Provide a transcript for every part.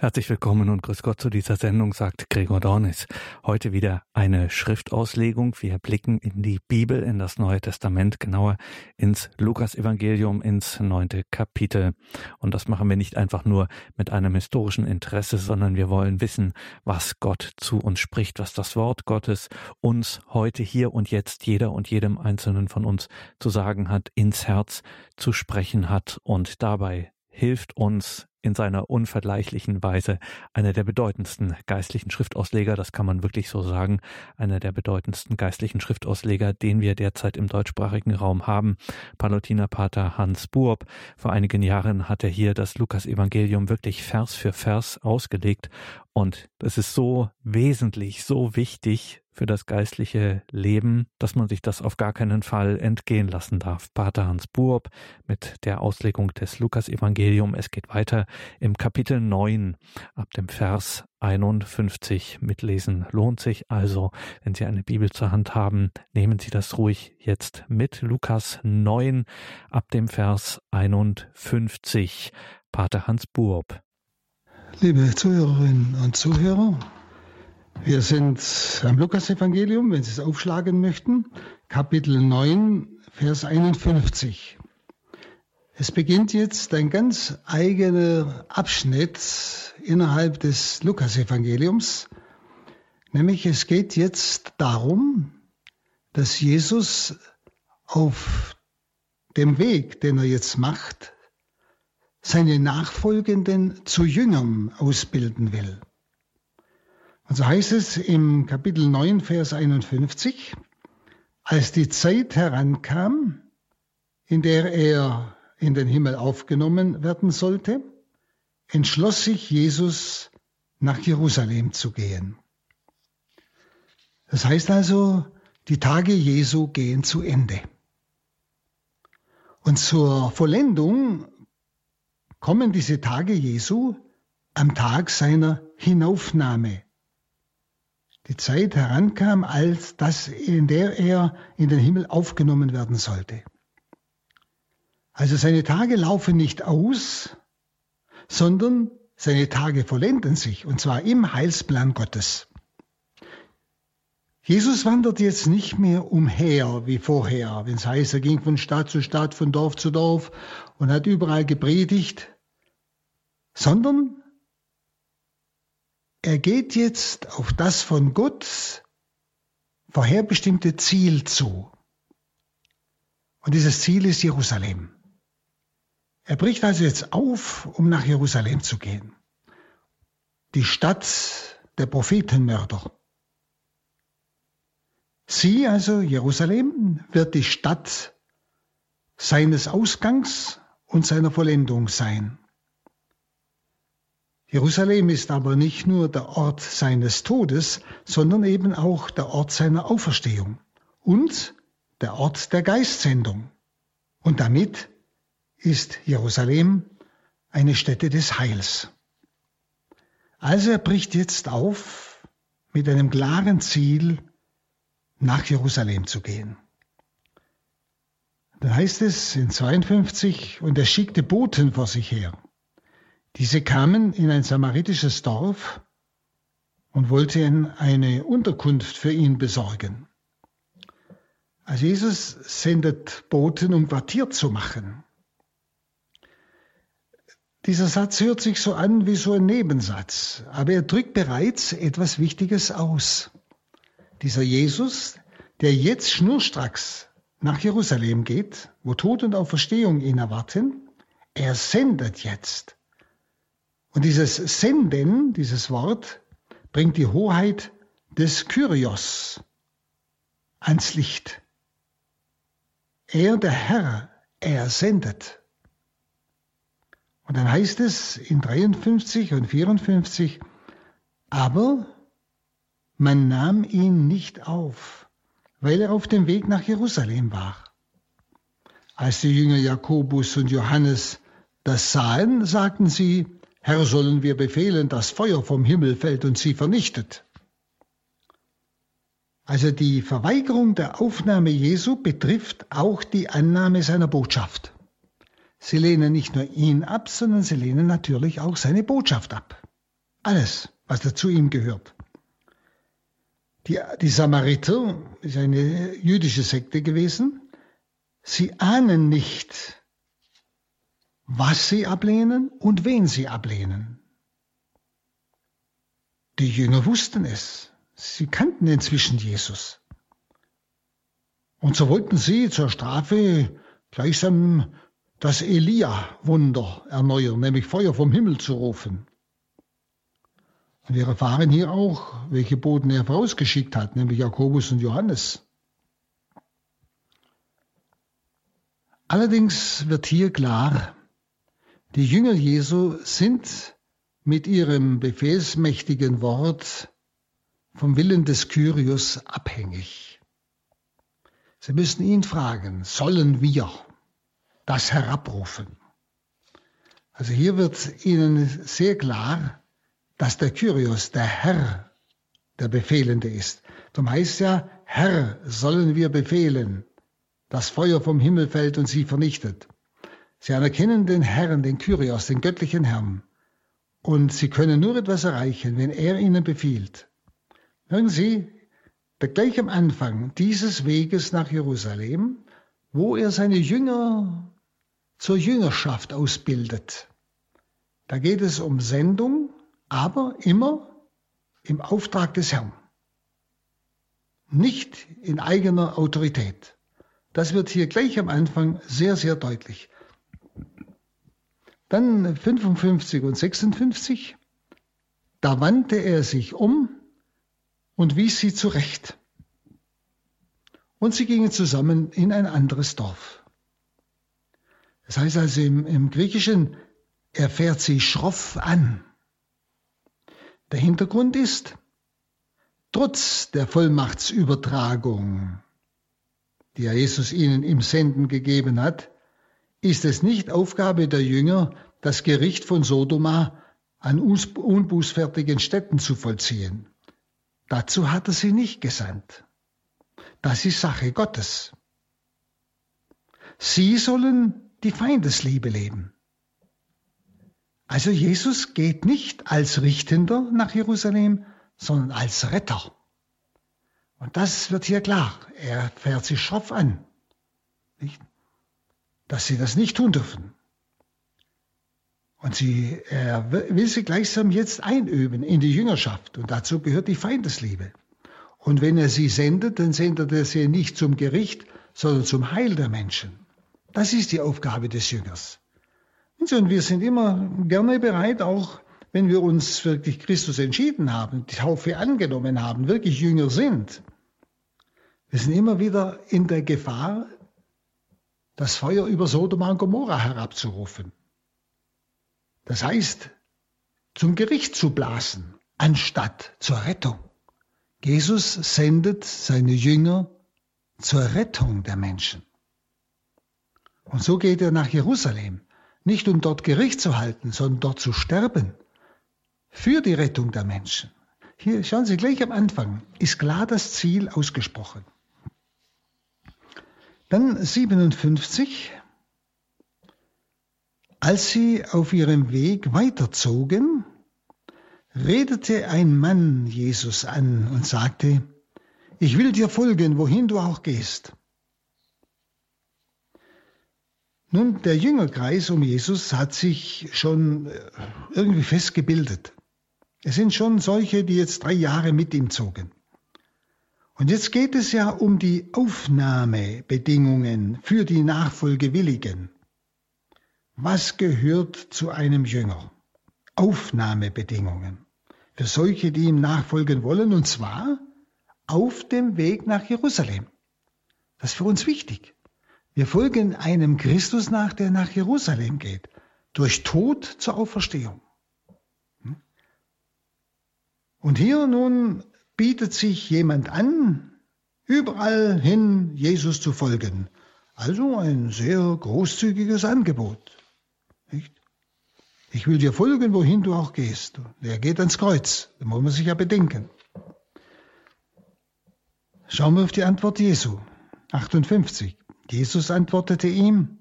Herzlich willkommen und grüß Gott zu dieser Sendung, sagt Gregor Dornis. Heute wieder eine Schriftauslegung. Wir blicken in die Bibel, in das Neue Testament, genauer ins Lukas-Evangelium, ins neunte Kapitel. Und das machen wir nicht einfach nur mit einem historischen Interesse, sondern wir wollen wissen, was Gott zu uns spricht, was das Wort Gottes uns heute, hier und jetzt, jeder und jedem Einzelnen von uns zu sagen hat, ins Herz zu sprechen hat und dabei hilft uns in seiner unvergleichlichen Weise einer der bedeutendsten geistlichen Schriftausleger, das kann man wirklich so sagen, einer der bedeutendsten geistlichen Schriftausleger, den wir derzeit im deutschsprachigen Raum haben, Palutiner Pater Hans Buob. Vor einigen Jahren hat er hier das Lukas-Evangelium wirklich Vers für Vers ausgelegt und das ist so wesentlich, so wichtig für das geistliche Leben, dass man sich das auf gar keinen Fall entgehen lassen darf. Pater Hans Buob mit der Auslegung des Lukas-Evangelium. Es geht weiter im Kapitel 9 ab dem Vers 51 mitlesen lohnt sich also, wenn Sie eine Bibel zur Hand haben, nehmen Sie das ruhig jetzt mit. Lukas 9 ab dem Vers 51. Pater Hans Buob. Liebe Zuhörerinnen und Zuhörer, wir sind am Lukas-Evangelium, wenn Sie es aufschlagen möchten, Kapitel 9, Vers 51. Es beginnt jetzt ein ganz eigener Abschnitt innerhalb des Lukas-Evangeliums, nämlich es geht jetzt darum, dass Jesus auf dem Weg, den er jetzt macht, seine Nachfolgenden zu Jüngern ausbilden will. Und so heißt es im Kapitel 9, Vers 51, als die Zeit herankam, in der er in den Himmel aufgenommen werden sollte, entschloss sich Jesus, nach Jerusalem zu gehen. Das heißt also, die Tage Jesu gehen zu Ende. Und zur Vollendung kommen diese Tage Jesu am Tag seiner Hinaufnahme die Zeit herankam, als das, in der er in den Himmel aufgenommen werden sollte. Also seine Tage laufen nicht aus, sondern seine Tage vollenden sich, und zwar im Heilsplan Gottes. Jesus wandert jetzt nicht mehr umher wie vorher, wenn es heißt, er ging von Stadt zu Stadt, von Dorf zu Dorf und hat überall gepredigt, sondern er geht jetzt auf das von Gott vorherbestimmte Ziel zu. Und dieses Ziel ist Jerusalem. Er bricht also jetzt auf, um nach Jerusalem zu gehen. Die Stadt der Prophetenmörder. Sie, also Jerusalem, wird die Stadt seines Ausgangs und seiner Vollendung sein. Jerusalem ist aber nicht nur der Ort seines Todes, sondern eben auch der Ort seiner Auferstehung und der Ort der Geistsendung. Und damit ist Jerusalem eine Stätte des Heils. Also er bricht jetzt auf mit einem klaren Ziel, nach Jerusalem zu gehen. Dann heißt es in 52, und er schickte Boten vor sich her. Diese kamen in ein samaritisches Dorf und wollten eine Unterkunft für ihn besorgen. Also Jesus sendet Boten, um Quartier zu machen. Dieser Satz hört sich so an wie so ein Nebensatz, aber er drückt bereits etwas Wichtiges aus. Dieser Jesus, der jetzt schnurstracks nach Jerusalem geht, wo Tod und Auferstehung ihn erwarten, er sendet jetzt. Und dieses Senden, dieses Wort, bringt die Hoheit des Kyrios ans Licht. Er, der Herr, er sendet. Und dann heißt es in 53 und 54, aber man nahm ihn nicht auf, weil er auf dem Weg nach Jerusalem war. Als die Jünger Jakobus und Johannes das sahen, sagten sie, Herr, sollen wir befehlen, dass Feuer vom Himmel fällt und sie vernichtet. Also die Verweigerung der Aufnahme Jesu betrifft auch die Annahme seiner Botschaft. Sie lehnen nicht nur ihn ab, sondern sie lehnen natürlich auch seine Botschaft ab. Alles, was dazu ihm gehört. Die, die Samariter ist eine jüdische Sekte gewesen. Sie ahnen nicht, was sie ablehnen und wen sie ablehnen. Die Jünger wussten es. Sie kannten inzwischen Jesus. Und so wollten sie zur Strafe gleichsam das Elia-Wunder erneuern, nämlich Feuer vom Himmel zu rufen. Und wir erfahren hier auch, welche Boten er vorausgeschickt hat, nämlich Jakobus und Johannes. Allerdings wird hier klar, die Jünger Jesu sind mit ihrem befehlsmächtigen Wort vom Willen des Kyrios abhängig. Sie müssen ihn fragen, sollen wir das herabrufen? Also hier wird ihnen sehr klar, dass der Kyrios, der Herr, der Befehlende ist. Darum heißt ja, Herr, sollen wir befehlen, das Feuer vom Himmel fällt und sie vernichtet. Sie anerkennen den Herrn, den Kyrios, den göttlichen Herrn. Und sie können nur etwas erreichen, wenn er ihnen befiehlt. Hören Sie, gleich am Anfang dieses Weges nach Jerusalem, wo er seine Jünger zur Jüngerschaft ausbildet. Da geht es um Sendung, aber immer im Auftrag des Herrn. Nicht in eigener Autorität. Das wird hier gleich am Anfang sehr, sehr deutlich. Dann 55 und 56. Da wandte er sich um und wies sie zurecht. Und sie gingen zusammen in ein anderes Dorf. Das heißt also im, im Griechischen, er fährt sie schroff an. Der Hintergrund ist, trotz der Vollmachtsübertragung, die ja Jesus ihnen im Senden gegeben hat, ist es nicht Aufgabe der Jünger, das Gericht von Sodoma an unbußfertigen Städten zu vollziehen. Dazu hat er sie nicht gesandt. Das ist Sache Gottes. Sie sollen die Feindesliebe leben. Also Jesus geht nicht als Richtender nach Jerusalem, sondern als Retter. Und das wird hier klar. Er fährt sie schroff an. Nicht? dass sie das nicht tun dürfen. Und sie, er will sie gleichsam jetzt einüben in die Jüngerschaft. Und dazu gehört die Feindesliebe. Und wenn er sie sendet, dann sendet er sie nicht zum Gericht, sondern zum Heil der Menschen. Das ist die Aufgabe des Jüngers. Und wir sind immer gerne bereit, auch wenn wir uns wirklich Christus entschieden haben, die Taufe angenommen haben, wirklich Jünger sind. Wir sind immer wieder in der Gefahr, das Feuer über Sodoma und Gomorra herabzurufen. Das heißt, zum Gericht zu blasen, anstatt zur Rettung. Jesus sendet seine Jünger zur Rettung der Menschen. Und so geht er nach Jerusalem, nicht um dort Gericht zu halten, sondern dort zu sterben, für die Rettung der Menschen. Hier schauen Sie gleich am Anfang, ist klar das Ziel ausgesprochen. Dann 57. Als sie auf ihrem Weg weiterzogen, redete ein Mann Jesus an und sagte, ich will dir folgen, wohin du auch gehst. Nun, der Jüngerkreis um Jesus hat sich schon äh, irgendwie festgebildet. Es sind schon solche, die jetzt drei Jahre mit ihm zogen. Und jetzt geht es ja um die Aufnahmebedingungen für die Nachfolgewilligen. Was gehört zu einem Jünger? Aufnahmebedingungen für solche, die ihm nachfolgen wollen, und zwar auf dem Weg nach Jerusalem. Das ist für uns wichtig. Wir folgen einem Christus nach, der nach Jerusalem geht, durch Tod zur Auferstehung. Hm? Und hier nun bietet sich jemand an, überall hin Jesus zu folgen. Also ein sehr großzügiges Angebot. Nicht? Ich will dir folgen, wohin du auch gehst. Er geht ans Kreuz. Da muss man sich ja bedenken. Schauen wir auf die Antwort Jesu. 58. Jesus antwortete ihm,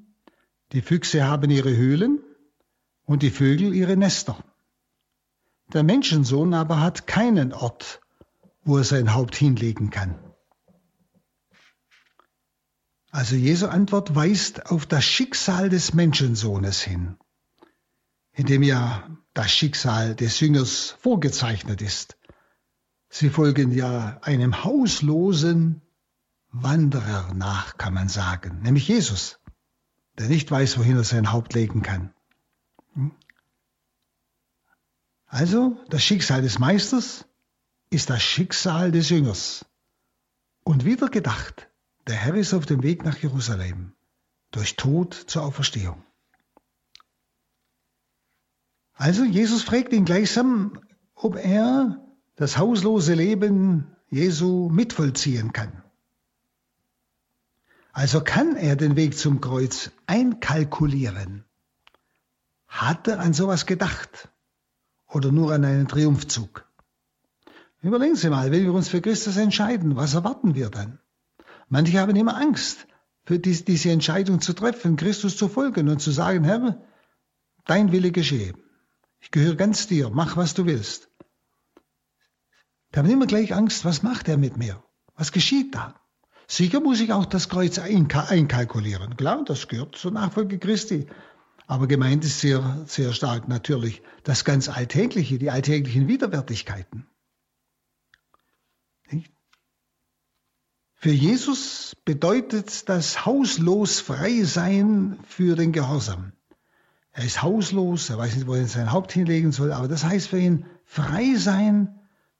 die Füchse haben ihre Höhlen und die Vögel ihre Nester. Der Menschensohn aber hat keinen Ort, wo er sein Haupt hinlegen kann. Also Jesu Antwort weist auf das Schicksal des Menschensohnes hin, in dem ja das Schicksal des Jüngers vorgezeichnet ist. Sie folgen ja einem hauslosen Wanderer nach, kann man sagen, nämlich Jesus, der nicht weiß, wohin er sein Haupt legen kann. Hm? Also das Schicksal des Meisters ist das Schicksal des Jüngers. Und wieder gedacht, der Herr ist auf dem Weg nach Jerusalem, durch Tod zur Auferstehung. Also Jesus fragt ihn gleichsam, ob er das hauslose Leben Jesu mitvollziehen kann. Also kann er den Weg zum Kreuz einkalkulieren. Hat er an sowas gedacht? Oder nur an einen Triumphzug? Überlegen Sie mal, wenn wir uns für Christus entscheiden, was erwarten wir dann? Manche haben immer Angst, für diese Entscheidung zu treffen, Christus zu folgen und zu sagen, Herr, dein Wille geschehe. Ich gehöre ganz dir, mach was du willst. Da haben immer gleich Angst, was macht er mit mir? Was geschieht da? Sicher muss ich auch das Kreuz einkalkulieren. Klar, das gehört zur Nachfolge Christi. Aber gemeint ist sehr, sehr stark natürlich das ganz Alltägliche, die alltäglichen Widerwärtigkeiten. Für Jesus bedeutet das hauslos frei sein für den Gehorsam. Er ist hauslos, er weiß nicht, wo er sein Haupt hinlegen soll, aber das heißt für ihn frei sein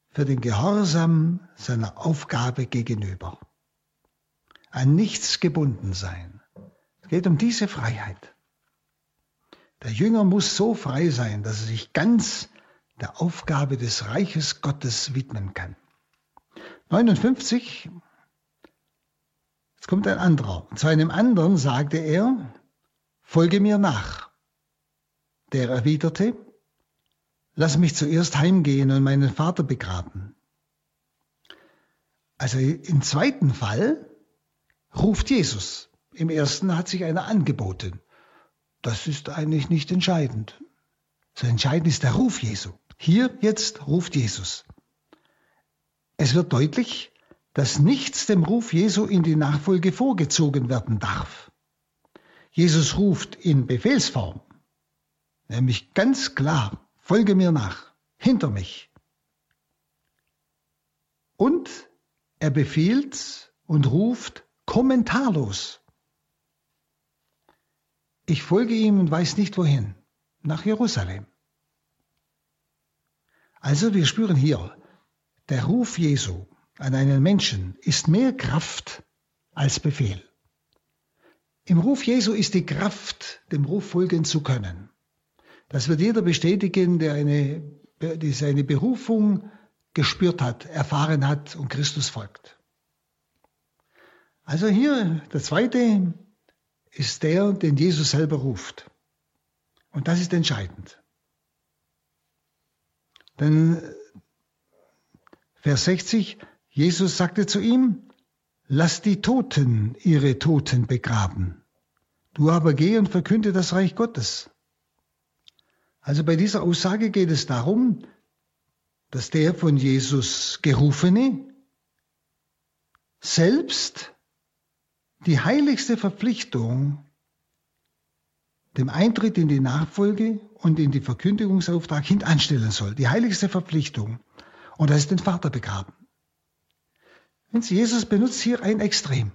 für den Gehorsam seiner Aufgabe gegenüber. An nichts gebunden sein. Es geht um diese Freiheit. Der Jünger muss so frei sein, dass er sich ganz der Aufgabe des Reiches Gottes widmen kann. 59, jetzt kommt ein anderer. Zu einem anderen sagte er, folge mir nach. Der erwiderte, lass mich zuerst heimgehen und meinen Vater begraben. Also im zweiten Fall ruft Jesus. Im ersten hat sich einer angeboten. Das ist eigentlich nicht entscheidend. So entscheidend ist der Ruf Jesu. Hier jetzt ruft Jesus. Es wird deutlich, dass nichts dem Ruf Jesu in die Nachfolge vorgezogen werden darf. Jesus ruft in Befehlsform, nämlich ganz klar, folge mir nach, hinter mich. Und er befiehlt und ruft kommentarlos. Ich folge ihm und weiß nicht wohin, nach Jerusalem. Also wir spüren hier, der Ruf Jesu an einen Menschen ist mehr Kraft als Befehl. Im Ruf Jesu ist die Kraft, dem Ruf folgen zu können. Das wird jeder bestätigen, der eine, die seine Berufung gespürt hat, erfahren hat und Christus folgt. Also hier der zweite ist der, den Jesus selber ruft. Und das ist entscheidend. Denn Vers 60, Jesus sagte zu ihm, lass die Toten ihre Toten begraben. Du aber geh und verkünde das Reich Gottes. Also bei dieser Aussage geht es darum, dass der von Jesus gerufene selbst die heiligste Verpflichtung dem Eintritt in die Nachfolge und in die Verkündigungsauftrag hintanstellen soll. Die heiligste Verpflichtung. Und das ist den Vater begraben. Wenn Sie, Jesus benutzt hier ein Extrem.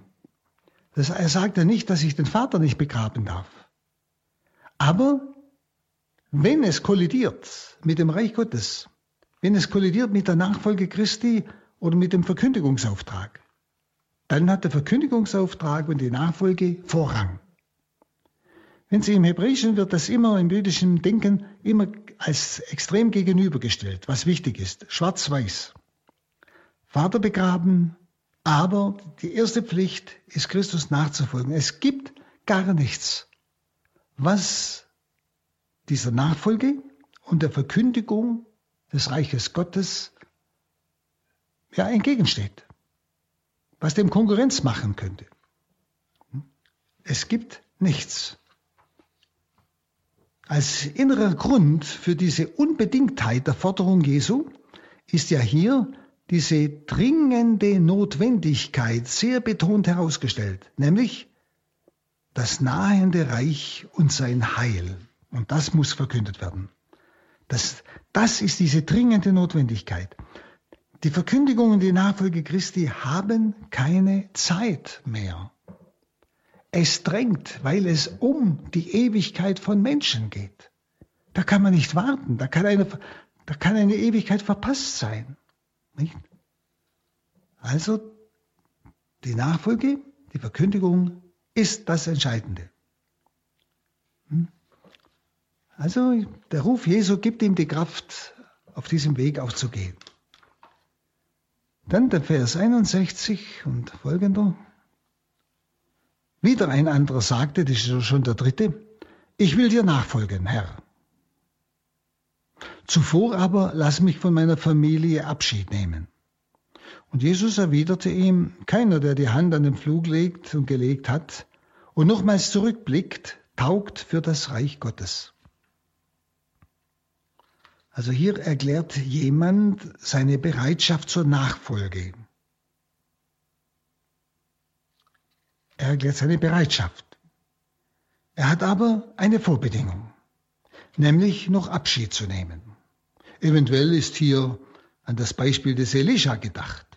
Das, er sagt ja nicht, dass ich den Vater nicht begraben darf. Aber wenn es kollidiert mit dem Reich Gottes, wenn es kollidiert mit der Nachfolge Christi oder mit dem Verkündigungsauftrag, dann hat der Verkündigungsauftrag und die Nachfolge Vorrang. Wenn Sie im Hebräischen wird das immer im jüdischen Denken immer als extrem gegenübergestellt, was wichtig ist, schwarz-weiß. Vater begraben, aber die erste Pflicht ist Christus nachzufolgen. Es gibt gar nichts, was dieser Nachfolge und der Verkündigung des Reiches Gottes ja entgegensteht was dem Konkurrenz machen könnte. Es gibt nichts. Als innerer Grund für diese Unbedingtheit der Forderung Jesu ist ja hier diese dringende Notwendigkeit sehr betont herausgestellt, nämlich das nahende Reich und sein Heil. Und das muss verkündet werden. Das, das ist diese dringende Notwendigkeit. Die Verkündigung und die Nachfolge Christi haben keine Zeit mehr. Es drängt, weil es um die Ewigkeit von Menschen geht. Da kann man nicht warten, da kann eine, da kann eine Ewigkeit verpasst sein. Nicht? Also die Nachfolge, die Verkündigung ist das Entscheidende. Hm? Also der Ruf Jesu gibt ihm die Kraft, auf diesem Weg auch zu gehen. Dann der Vers 61 und folgender. Wieder ein anderer sagte, das ist schon der dritte, ich will dir nachfolgen, Herr. Zuvor aber lass mich von meiner Familie Abschied nehmen. Und Jesus erwiderte ihm, keiner, der die Hand an den Flug legt und gelegt hat und nochmals zurückblickt, taugt für das Reich Gottes. Also hier erklärt jemand seine Bereitschaft zur Nachfolge. Er erklärt seine Bereitschaft. Er hat aber eine Vorbedingung, nämlich noch Abschied zu nehmen. Eventuell ist hier an das Beispiel des Elisha gedacht.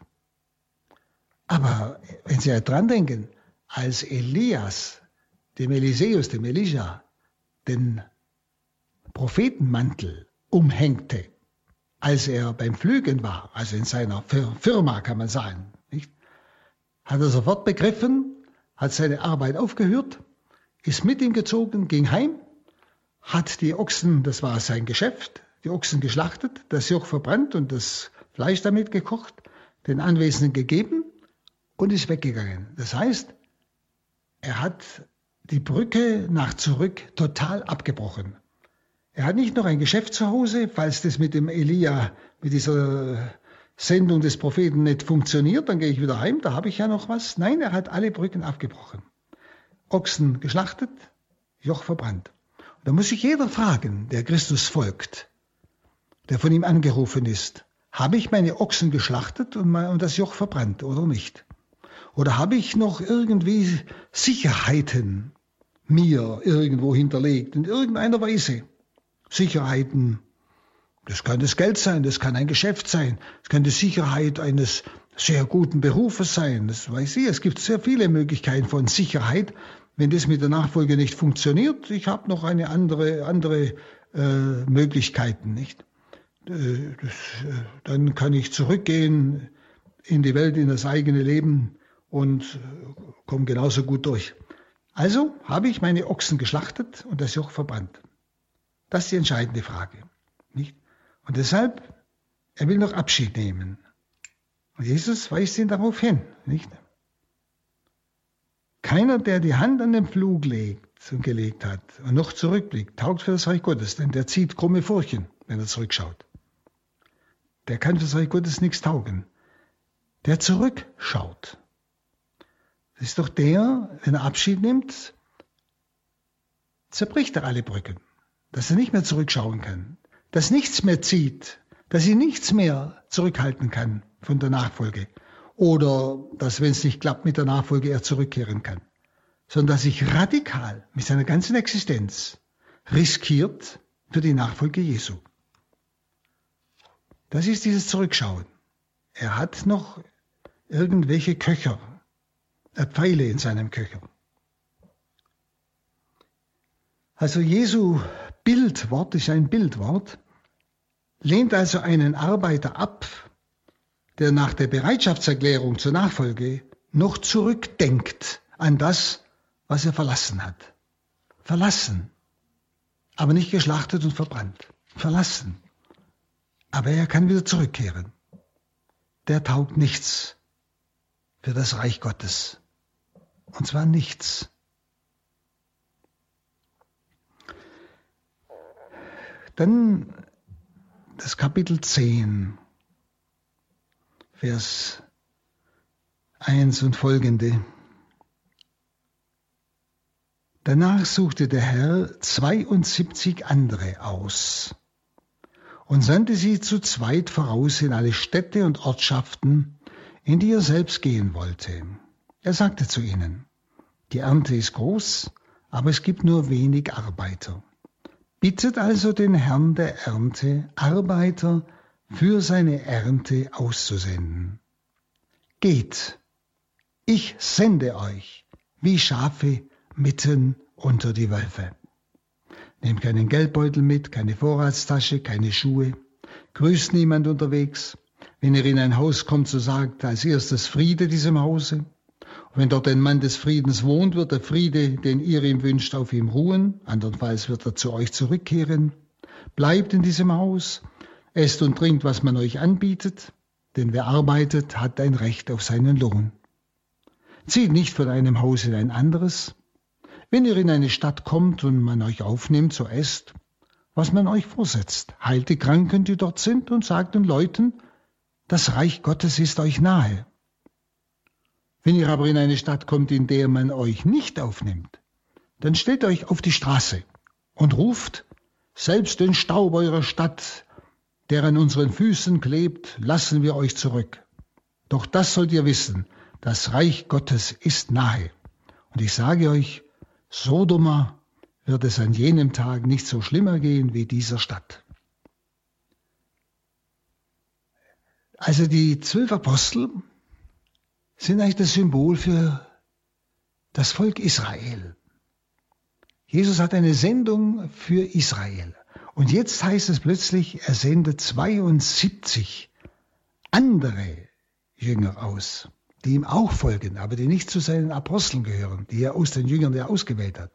Aber wenn Sie dran denken, als Elias dem Eliseus, dem Elisha, den Prophetenmantel umhängte, als er beim Flügen war, also in seiner Firma kann man sagen, nicht? hat er sofort begriffen, hat seine Arbeit aufgehört, ist mit ihm gezogen, ging heim, hat die Ochsen, das war sein Geschäft, die Ochsen geschlachtet, das Joch verbrannt und das Fleisch damit gekocht, den Anwesenden gegeben und ist weggegangen. Das heißt, er hat die Brücke nach zurück total abgebrochen. Er hat nicht noch ein Geschäft zu Hause, falls das mit dem Elia, mit dieser Sendung des Propheten nicht funktioniert, dann gehe ich wieder heim, da habe ich ja noch was. Nein, er hat alle Brücken abgebrochen. Ochsen geschlachtet, Joch verbrannt. Und da muss sich jeder fragen, der Christus folgt, der von ihm angerufen ist, habe ich meine Ochsen geschlachtet und das Joch verbrannt oder nicht? Oder habe ich noch irgendwie Sicherheiten mir irgendwo hinterlegt, in irgendeiner Weise? Sicherheiten. Das kann das Geld sein, das kann ein Geschäft sein, es kann die Sicherheit eines sehr guten Berufes sein. Das weiß ich. Es gibt sehr viele Möglichkeiten von Sicherheit. Wenn das mit der Nachfolge nicht funktioniert, ich habe noch eine andere, andere äh, Möglichkeiten, nicht? Äh, das, äh, dann kann ich zurückgehen in die Welt, in das eigene Leben und äh, komme genauso gut durch. Also habe ich meine Ochsen geschlachtet und das Joch verbrannt. Das ist die entscheidende Frage. Nicht? Und deshalb, er will noch Abschied nehmen. Und Jesus weist ihn darauf hin. Nicht? Keiner, der die Hand an den Flug legt und gelegt hat und noch zurückblickt, taugt für das Reich Gottes, denn der zieht krumme Furchen, wenn er zurückschaut. Der kann für das Reich Gottes nichts taugen. Der zurückschaut. Das ist doch der, wenn er Abschied nimmt, zerbricht er alle Brücken dass er nicht mehr zurückschauen kann, dass nichts mehr zieht, dass ihn nichts mehr zurückhalten kann von der Nachfolge oder dass, wenn es nicht klappt mit der Nachfolge, er zurückkehren kann, sondern dass sich radikal mit seiner ganzen Existenz riskiert für die Nachfolge Jesu. Das ist dieses Zurückschauen. Er hat noch irgendwelche Köcher, äh, Pfeile in seinem Köcher. Also Jesu Bildwort ist ein Bildwort, lehnt also einen Arbeiter ab, der nach der Bereitschaftserklärung zur Nachfolge noch zurückdenkt an das, was er verlassen hat. Verlassen, aber nicht geschlachtet und verbrannt. Verlassen. Aber er kann wieder zurückkehren. Der taugt nichts für das Reich Gottes. Und zwar nichts. Dann das Kapitel 10, Vers 1 und folgende. Danach suchte der Herr 72 andere aus und sandte sie zu zweit voraus in alle Städte und Ortschaften, in die er selbst gehen wollte. Er sagte zu ihnen, die Ernte ist groß, aber es gibt nur wenig Arbeiter. Bittet also den Herrn der Ernte, Arbeiter für seine Ernte auszusenden. Geht, ich sende euch wie Schafe mitten unter die Wölfe. Nehmt keinen Geldbeutel mit, keine Vorratstasche, keine Schuhe. Grüßt niemand unterwegs. Wenn ihr in ein Haus kommt, so sagt als erstes Friede diesem Hause. Wenn dort ein Mann des Friedens wohnt, wird der Friede, den ihr ihm wünscht, auf ihm ruhen. Andernfalls wird er zu euch zurückkehren. Bleibt in diesem Haus, esst und trinkt, was man euch anbietet, denn wer arbeitet, hat ein Recht auf seinen Lohn. Zieht nicht von einem Haus in ein anderes. Wenn ihr in eine Stadt kommt und man euch aufnimmt, so esst, was man euch vorsetzt. Heilt die Kranken, die dort sind, und sagt den Leuten, das Reich Gottes ist euch nahe. Wenn ihr aber in eine Stadt kommt, in der man euch nicht aufnimmt, dann stellt euch auf die Straße und ruft, selbst den Staub eurer Stadt, der an unseren Füßen klebt, lassen wir euch zurück. Doch das sollt ihr wissen, das Reich Gottes ist nahe. Und ich sage euch, Sodoma wird es an jenem Tag nicht so schlimmer gehen wie dieser Stadt. Also die zwölf Apostel sind eigentlich das Symbol für das Volk Israel. Jesus hat eine Sendung für Israel. Und jetzt heißt es plötzlich, er sendet 72 andere Jünger aus die ihm auch folgen, aber die nicht zu seinen Aposteln gehören, die er aus den Jüngern der ausgewählt hat.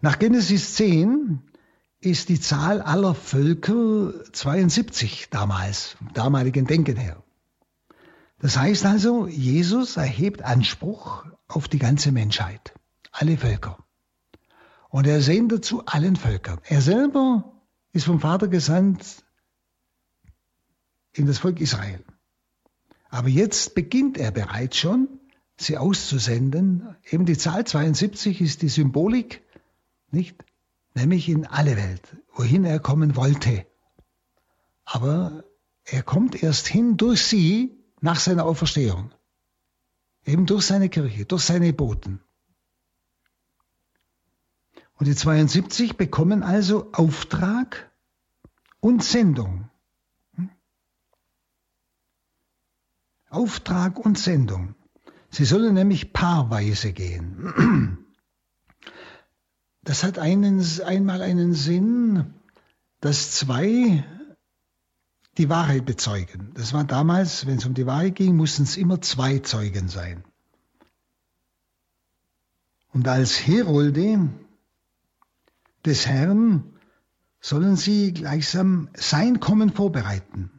Nach Genesis 10 ist die Zahl aller Völker 72 damals, vom damaligen Denken her. Das heißt also, Jesus erhebt Anspruch auf die ganze Menschheit, alle Völker. Und er sendet zu allen Völkern. Er selber ist vom Vater gesandt in das Volk Israel. Aber jetzt beginnt er bereits schon, sie auszusenden. Eben die Zahl 72 ist die Symbolik, nicht? Nämlich in alle Welt, wohin er kommen wollte. Aber er kommt erst hin durch sie nach seiner Auferstehung. Eben durch seine Kirche, durch seine Boten. Und die 72 bekommen also Auftrag und Sendung. Auftrag und Sendung. Sie sollen nämlich paarweise gehen. Das hat einen, einmal einen Sinn, dass zwei die Wahrheit bezeugen. Das war damals, wenn es um die Wahrheit ging, mussten es immer zwei Zeugen sein. Und als Herolde des Herrn sollen sie gleichsam sein Kommen vorbereiten.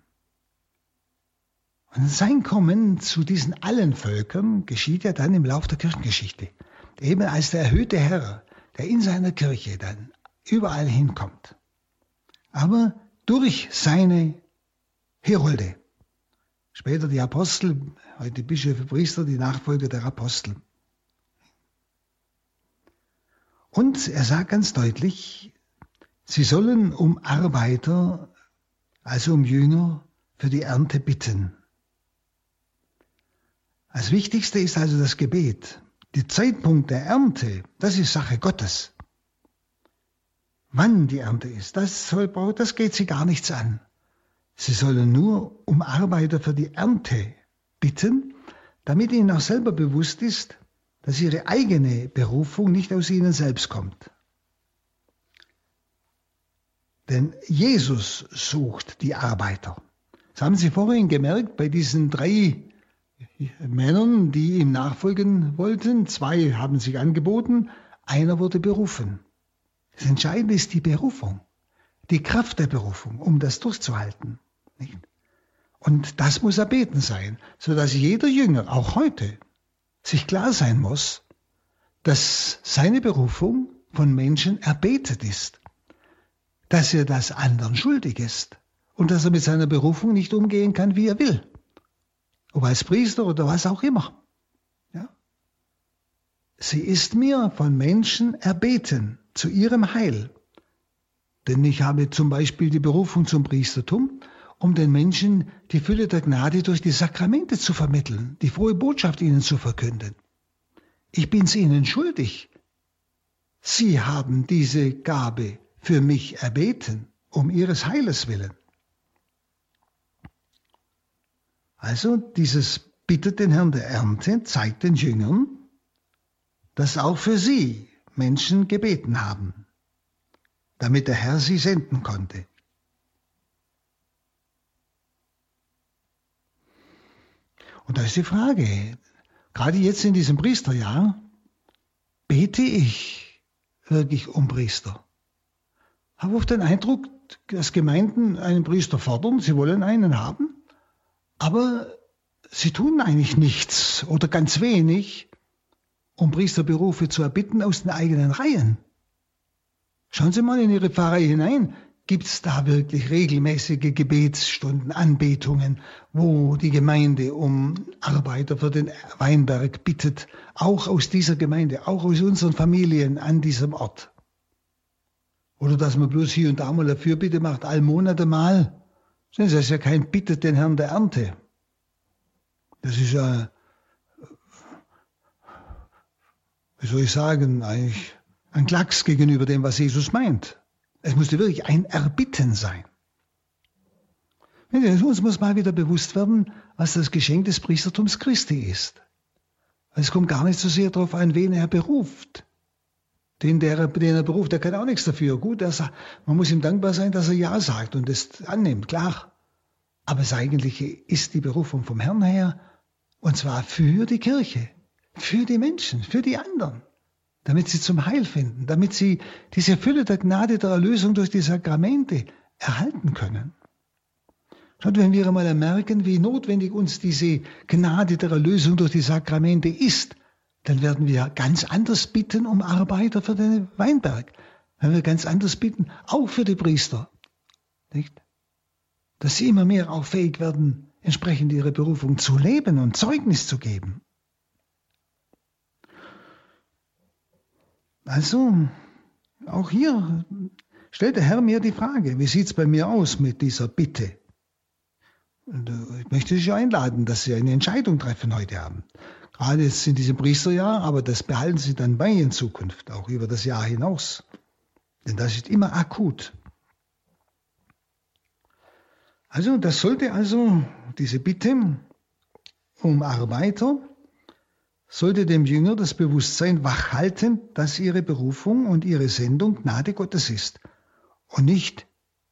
Und sein Kommen zu diesen allen Völkern geschieht ja dann im Lauf der Kirchengeschichte. Eben als der erhöhte Herr, der in seiner Kirche dann überall hinkommt. Aber durch seine Herolde. Später die Apostel, heute Bischöfe, Priester, die Nachfolger der Apostel. Und er sagt ganz deutlich, sie sollen um Arbeiter, also um Jünger, für die Ernte bitten. Das Wichtigste ist also das Gebet. Der Zeitpunkt der Ernte, das ist Sache Gottes. Wann die Ernte ist, das, soll, das geht sie gar nichts an. Sie sollen nur um Arbeiter für die Ernte bitten, damit ihnen auch selber bewusst ist, dass ihre eigene Berufung nicht aus ihnen selbst kommt. Denn Jesus sucht die Arbeiter. Das haben Sie vorhin gemerkt bei diesen drei Männern, die ihm nachfolgen wollten. Zwei haben sich angeboten, einer wurde berufen. Das Entscheidende ist die Berufung, die Kraft der Berufung, um das durchzuhalten. Nicht? Und das muss erbeten sein, sodass jeder Jünger, auch heute, sich klar sein muss, dass seine Berufung von Menschen erbetet ist, dass er das anderen schuldig ist und dass er mit seiner Berufung nicht umgehen kann, wie er will. Ob als Priester oder was auch immer. Ja? sie ist mir von Menschen erbeten zu ihrem Heil. Denn ich habe zum Beispiel die Berufung zum Priestertum, um den Menschen die Fülle der Gnade durch die Sakramente zu vermitteln, die frohe Botschaft ihnen zu verkünden. Ich bin's ihnen schuldig. Sie haben diese Gabe für mich erbeten, um ihres Heiles willen. Also dieses bittet den Herrn der Ernte, zeigt den Jüngern, dass auch für sie Menschen gebeten haben, damit der Herr sie senden konnte. Und da ist die Frage, gerade jetzt in diesem Priesterjahr, bete ich wirklich um Priester? Habe oft den Eindruck, dass Gemeinden einen Priester fordern, sie wollen einen haben, aber sie tun eigentlich nichts oder ganz wenig, um Priesterberufe zu erbitten aus den eigenen Reihen. Schauen Sie mal in Ihre Pfarrei hinein. Gibt es da wirklich regelmäßige Gebetsstunden, Anbetungen, wo die Gemeinde um Arbeiter für den Weinberg bittet, auch aus dieser Gemeinde, auch aus unseren Familien an diesem Ort? Oder dass man bloß hier und da mal eine Fürbitte macht, all Monate mal. Das ist ja kein Bittet den Herrn der Ernte. Das ist ja wie soll ich sagen, eigentlich ein Klacks gegenüber dem, was Jesus meint. Es musste wirklich ein Erbitten sein. Uns muss mal wieder bewusst werden, was das Geschenk des Priestertums Christi ist. Es kommt gar nicht so sehr darauf an, wen er beruft. Den, der, den er beruft, der kann auch nichts dafür. Gut, er man muss ihm dankbar sein, dass er Ja sagt und es annimmt, klar. Aber das Eigentliche ist die Berufung vom Herrn her, und zwar für die Kirche für die Menschen, für die anderen, damit sie zum Heil finden, damit sie diese Fülle der Gnade der Erlösung durch die Sakramente erhalten können. Schaut, wenn wir einmal merken, wie notwendig uns diese Gnade der Erlösung durch die Sakramente ist, dann werden wir ganz anders bitten um Arbeiter für den Weinberg. Wenn wir ganz anders bitten, auch für die Priester. Nicht? Dass sie immer mehr auch fähig werden, entsprechend ihre Berufung zu leben und Zeugnis zu geben. Also, auch hier stellt der Herr mir die Frage, wie sieht es bei mir aus mit dieser Bitte? Und äh, ich möchte Sie einladen, dass Sie eine Entscheidung treffen heute Abend. Gerade jetzt in diesem Priesterjahr, aber das behalten Sie dann bei in Zukunft, auch über das Jahr hinaus. Denn das ist immer akut. Also, das sollte also diese Bitte um Arbeiter sollte dem Jünger das Bewusstsein wachhalten, dass ihre Berufung und ihre Sendung Gnade Gottes ist und nicht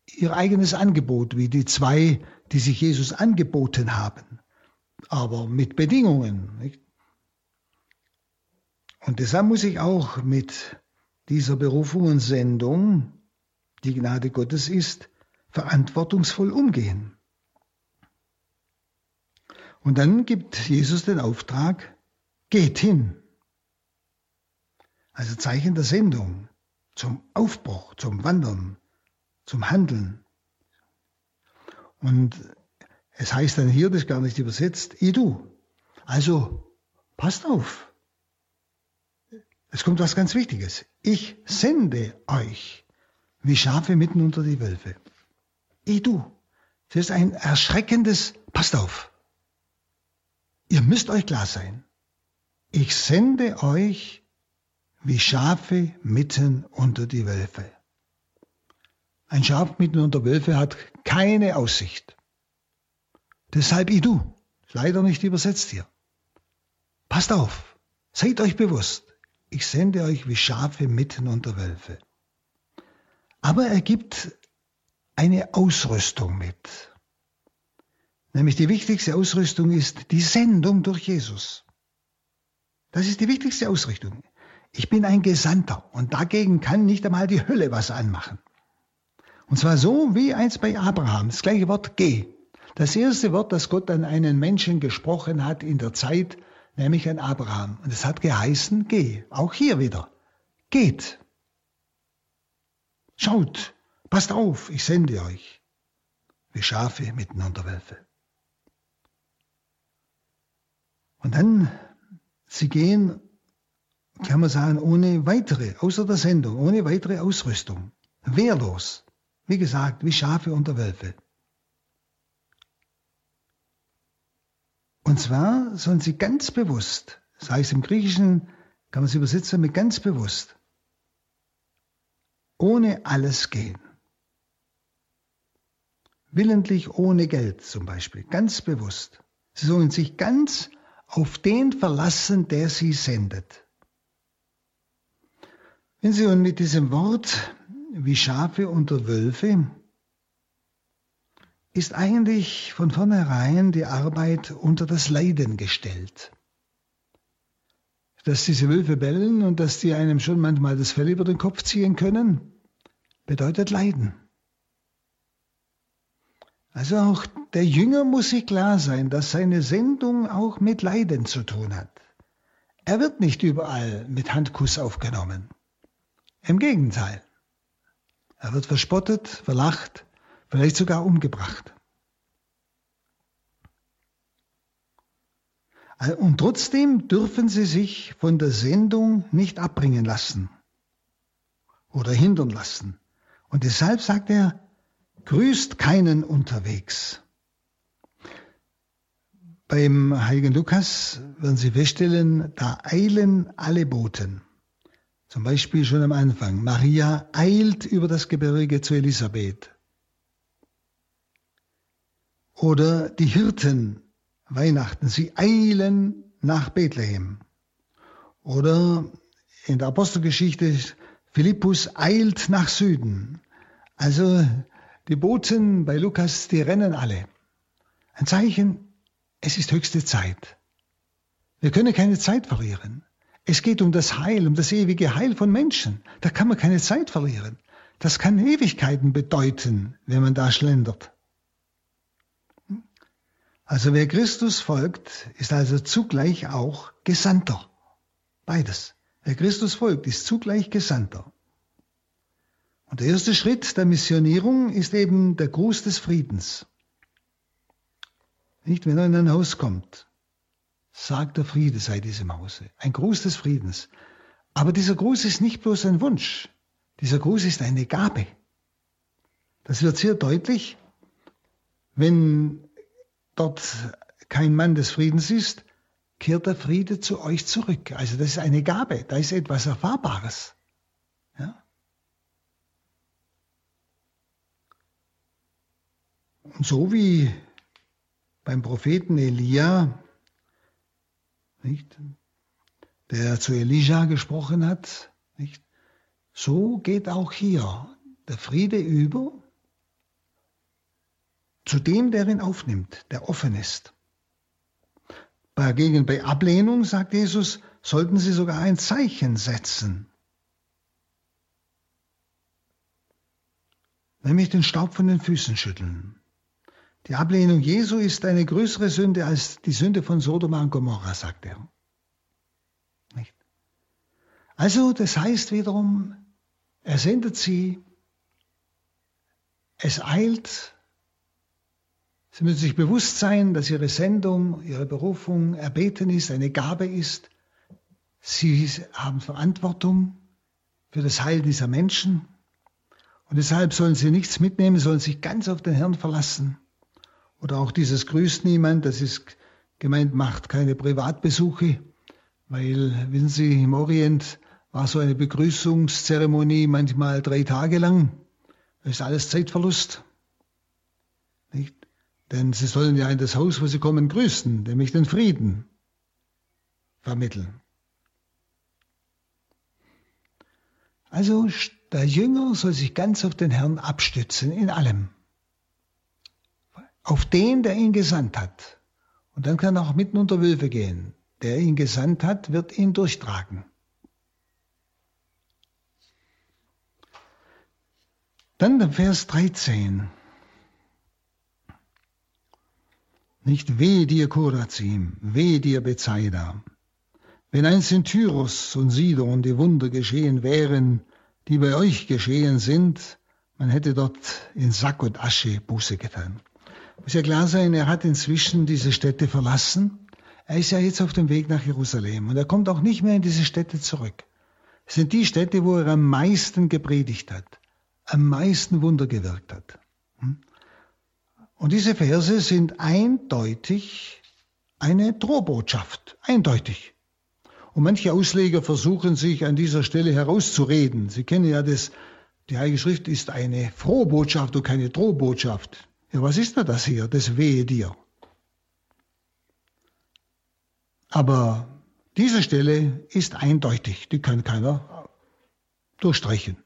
ihr eigenes Angebot, wie die zwei, die sich Jesus angeboten haben, aber mit Bedingungen. Nicht? Und deshalb muss ich auch mit dieser Berufung und Sendung, die Gnade Gottes ist, verantwortungsvoll umgehen. Und dann gibt Jesus den Auftrag, Geht hin. Also Zeichen der Sendung zum Aufbruch, zum Wandern, zum Handeln. Und es heißt dann hier, das ist gar nicht übersetzt, i du. Also passt auf. Es kommt was ganz Wichtiges. Ich sende euch wie Schafe mitten unter die Wölfe. I du. Das ist ein erschreckendes, passt auf. Ihr müsst euch klar sein. Ich sende euch wie Schafe mitten unter die Wölfe. Ein Schaf mitten unter Wölfe hat keine Aussicht. Deshalb ich du. Leider nicht übersetzt hier. Passt auf. Seid euch bewusst. Ich sende euch wie Schafe mitten unter Wölfe. Aber er gibt eine Ausrüstung mit. Nämlich die wichtigste Ausrüstung ist die Sendung durch Jesus. Das ist die wichtigste Ausrichtung. Ich bin ein Gesandter und dagegen kann nicht einmal die Hölle was anmachen. Und zwar so wie eins bei Abraham, das gleiche Wort geh. Das erste Wort, das Gott an einen Menschen gesprochen hat in der Zeit, nämlich an Abraham. Und es hat geheißen, geh. Auch hier wieder. Geht. Schaut, passt auf, ich sende euch. Wie Schafe mitten unter Wölfe. Und dann Sie gehen kann man sagen, ohne weitere, außer der Sendung, ohne weitere Ausrüstung. Wehrlos. Wie gesagt, wie Schafe unter Wölfe. Und zwar sollen sie ganz bewusst, das heißt im Griechischen kann man es übersetzen mit ganz bewusst, ohne alles gehen. Willentlich ohne Geld zum Beispiel, ganz bewusst. Sie sollen sich ganz auf den verlassen, der sie sendet. Wenn Sie nun mit diesem Wort wie Schafe unter Wölfe ist eigentlich von vornherein die Arbeit unter das Leiden gestellt. Dass diese Wölfe bellen und dass die einem schon manchmal das Fell über den Kopf ziehen können, bedeutet Leiden. Also auch der Jünger muss sich klar sein, dass seine Sendung auch mit Leiden zu tun hat. Er wird nicht überall mit Handkuss aufgenommen. Im Gegenteil. Er wird verspottet, verlacht, vielleicht sogar umgebracht. Und trotzdem dürfen sie sich von der Sendung nicht abbringen lassen oder hindern lassen. Und deshalb sagt er, grüßt keinen unterwegs. Beim heiligen Lukas werden Sie feststellen, da eilen alle Boten. Zum Beispiel schon am Anfang. Maria eilt über das Gebirge zu Elisabeth. Oder die Hirten Weihnachten, sie eilen nach Bethlehem. Oder in der Apostelgeschichte, Philippus eilt nach Süden. Also die Boten bei Lukas, die rennen alle. Ein Zeichen, es ist höchste Zeit. Wir können keine Zeit verlieren. Es geht um das Heil, um das ewige Heil von Menschen. Da kann man keine Zeit verlieren. Das kann Ewigkeiten bedeuten, wenn man da schlendert. Also wer Christus folgt, ist also zugleich auch Gesandter. Beides. Wer Christus folgt, ist zugleich Gesandter. Und der erste Schritt der Missionierung ist eben der Gruß des Friedens. Nicht, wenn er in ein Haus kommt, sagt der Friede sei diesem Hause. Ein Gruß des Friedens. Aber dieser Gruß ist nicht bloß ein Wunsch. Dieser Gruß ist eine Gabe. Das wird sehr deutlich, wenn dort kein Mann des Friedens ist, kehrt der Friede zu euch zurück. Also das ist eine Gabe, da ist etwas Erfahrbares. Ja? Und so wie beim Propheten Elia nicht? der zu Elija gesprochen hat. Nicht? So geht auch hier der Friede über zu dem, der ihn aufnimmt, der offen ist. Dagegen bei Ablehnung, sagt Jesus, sollten sie sogar ein Zeichen setzen. Nämlich den Staub von den Füßen schütteln. Die Ablehnung Jesu ist eine größere Sünde als die Sünde von Sodoma und Gomorra, sagt er. Nicht? Also, das heißt wiederum, er sendet sie, es eilt, sie müssen sich bewusst sein, dass ihre Sendung, ihre Berufung erbeten ist, eine Gabe ist. Sie haben Verantwortung für das Heil dieser Menschen. Und deshalb sollen sie nichts mitnehmen, sollen sich ganz auf den Herrn verlassen. Oder auch dieses Grüßt niemand, das ist gemeint, macht keine Privatbesuche, weil, wissen Sie, im Orient war so eine Begrüßungszeremonie manchmal drei Tage lang. Das ist alles Zeitverlust. Nicht? Denn Sie sollen ja in das Haus, wo Sie kommen, grüßen, nämlich den Frieden vermitteln. Also der Jünger soll sich ganz auf den Herrn abstützen in allem auf den, der ihn gesandt hat. Und dann kann er auch mitten unter Wölfe gehen. Der ihn gesandt hat, wird ihn durchtragen. Dann der Vers 13. Nicht weh dir, Korazim, weh dir, Bethsaida. Wenn einst in Tyros und Sidon die Wunder geschehen wären, die bei euch geschehen sind, man hätte dort in Sack und Asche Buße getan. Muss ja klar sein, er hat inzwischen diese Städte verlassen. Er ist ja jetzt auf dem Weg nach Jerusalem und er kommt auch nicht mehr in diese Städte zurück. Es sind die Städte, wo er am meisten gepredigt hat, am meisten Wunder gewirkt hat. Hm? Und diese Verse sind eindeutig eine Drohbotschaft, eindeutig. Und manche Ausleger versuchen sich an dieser Stelle herauszureden. Sie kennen ja das, die Heilige Schrift ist eine Frohbotschaft und keine Drohbotschaft. Ja, was ist denn das hier? Das wehe dir. Aber diese Stelle ist eindeutig, die kann keiner durchstreichen.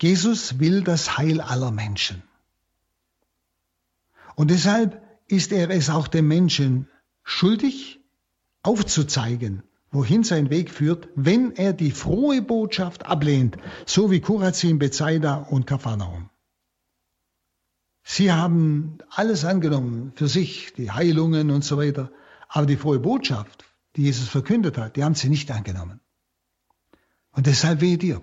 Jesus will das Heil aller Menschen. Und deshalb ist er es auch dem Menschen schuldig, aufzuzeigen, wohin sein Weg führt, wenn er die frohe Botschaft ablehnt, so wie Kurazin, Bethsaida und Kapharnaum. Sie haben alles angenommen für sich, die Heilungen und so weiter, aber die frohe Botschaft, die Jesus verkündet hat, die haben sie nicht angenommen. Und deshalb wehe dir.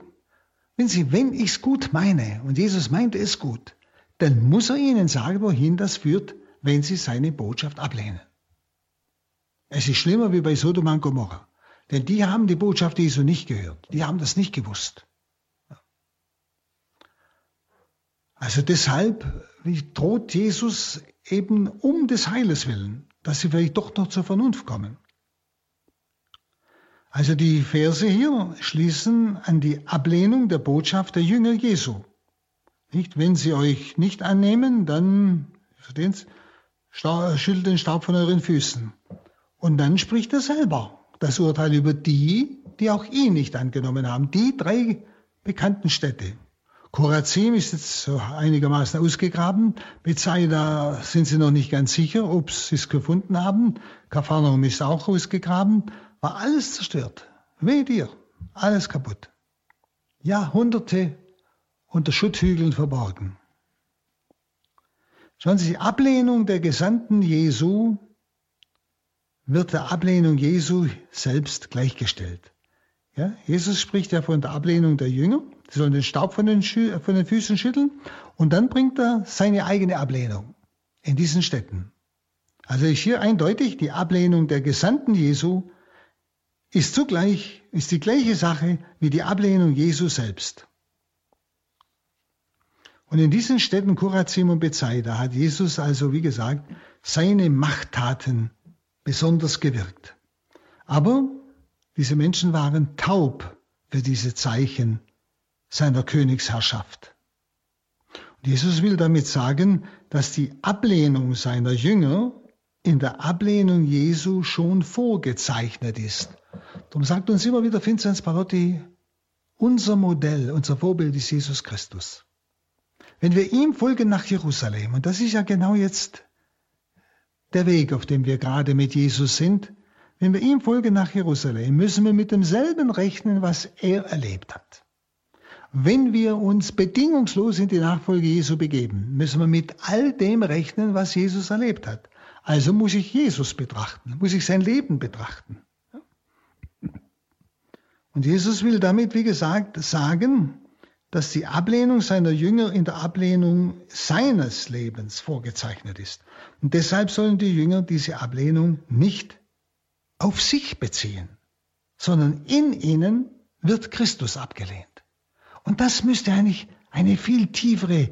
Wenn Sie, wenn ich's gut meine, und Jesus meinte es gut, dann muss er ihnen sagen, wohin das führt, wenn sie seine Botschaft ablehnen. Es ist schlimmer wie bei Sodom und Gomorra. Denn die haben die Botschaft Jesu nicht gehört. Die haben das nicht gewusst. Also deshalb droht Jesus eben um des Heiles willen, dass sie vielleicht doch noch zur Vernunft kommen. Also die Verse hier schließen an die Ablehnung der Botschaft der Jünger Jesu. Nicht, wenn sie euch nicht annehmen, dann schüttelt den Staub von euren Füßen. Und dann spricht er selber das Urteil über die, die auch ihn nicht angenommen haben. Die drei bekannten Städte. Korazim ist jetzt einigermaßen ausgegraben. Bethsaida sind sie noch nicht ganz sicher, ob sie es gefunden haben. Kapharnaum ist auch ausgegraben. War alles zerstört. Weh dir. Alles kaputt. Jahrhunderte unter Schutthügeln verborgen. Schauen Sie, die Ablehnung der Gesandten Jesu wird der Ablehnung Jesu selbst gleichgestellt. Ja, Jesus spricht ja von der Ablehnung der Jünger. Sie sollen den Staub von den, von den Füßen schütteln. Und dann bringt er seine eigene Ablehnung in diesen Städten. Also ist hier eindeutig, die Ablehnung der Gesandten Jesu ist zugleich, ist die gleiche Sache wie die Ablehnung Jesu selbst. Und in diesen Städten Kurazim und Bethsaida hat Jesus also, wie gesagt, seine Machttaten besonders gewirkt. Aber diese Menschen waren taub für diese Zeichen seiner Königsherrschaft. Und Jesus will damit sagen, dass die Ablehnung seiner Jünger in der Ablehnung Jesu schon vorgezeichnet ist. Darum sagt uns immer wieder Vinzenz Parotti, unser Modell, unser Vorbild ist Jesus Christus. Wenn wir ihm folgen nach Jerusalem, und das ist ja genau jetzt der Weg, auf dem wir gerade mit Jesus sind. Wenn wir ihm folgen nach Jerusalem, müssen wir mit demselben rechnen, was er erlebt hat. Wenn wir uns bedingungslos in die Nachfolge Jesu begeben, müssen wir mit all dem rechnen, was Jesus erlebt hat. Also muss ich Jesus betrachten, muss ich sein Leben betrachten. Und Jesus will damit, wie gesagt, sagen, dass die Ablehnung seiner Jünger in der Ablehnung seines Lebens vorgezeichnet ist. Und deshalb sollen die Jünger diese Ablehnung nicht auf sich beziehen, sondern in ihnen wird Christus abgelehnt. Und das müsste eigentlich eine viel tiefere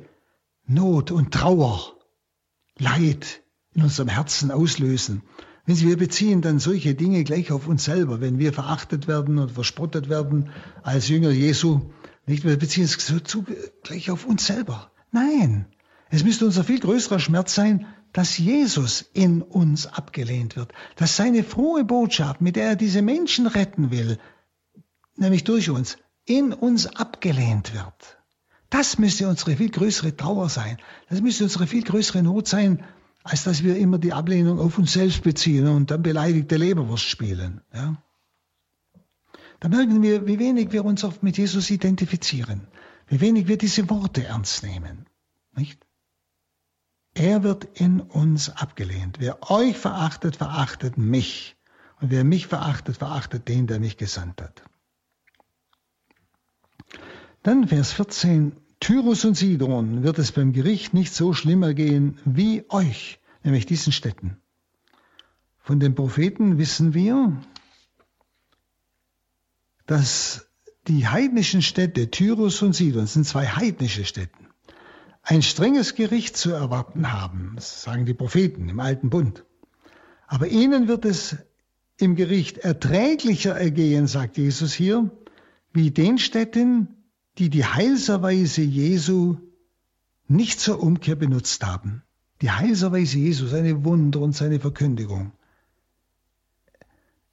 Not und Trauer, Leid in unserem Herzen auslösen. Wenn Sie, wir beziehen dann solche Dinge gleich auf uns selber, wenn wir verachtet werden und verspottet werden als Jünger Jesu, nicht, wir beziehen es so zu, gleich auf uns selber. Nein, es müsste unser viel größerer Schmerz sein, dass Jesus in uns abgelehnt wird, dass seine frohe Botschaft, mit der er diese Menschen retten will, nämlich durch uns, in uns abgelehnt wird. Das müsste unsere viel größere Trauer sein. Das müsste unsere viel größere Not sein, als dass wir immer die Ablehnung auf uns selbst beziehen und dann beleidigte Leberwurst spielen. Ja? Da merken wir, wie wenig wir uns oft mit Jesus identifizieren, wie wenig wir diese Worte ernst nehmen. Nicht? Er wird in uns abgelehnt. Wer euch verachtet, verachtet mich. Und wer mich verachtet, verachtet den, der mich gesandt hat. Dann Vers 14. Tyrus und Sidon wird es beim Gericht nicht so schlimmer gehen wie euch, nämlich diesen Städten. von den Propheten wissen wir, dass die heidnischen Städte Tyrus und Sidon sind zwei heidnische Städte, ein strenges Gericht zu erwarten haben, das sagen die Propheten im alten Bund. Aber ihnen wird es im Gericht erträglicher ergehen, sagt Jesus hier, wie den Städten, die die Heilserweise Jesu nicht zur Umkehr benutzt haben. Die Heilserweise Jesu, seine Wunder und seine Verkündigung.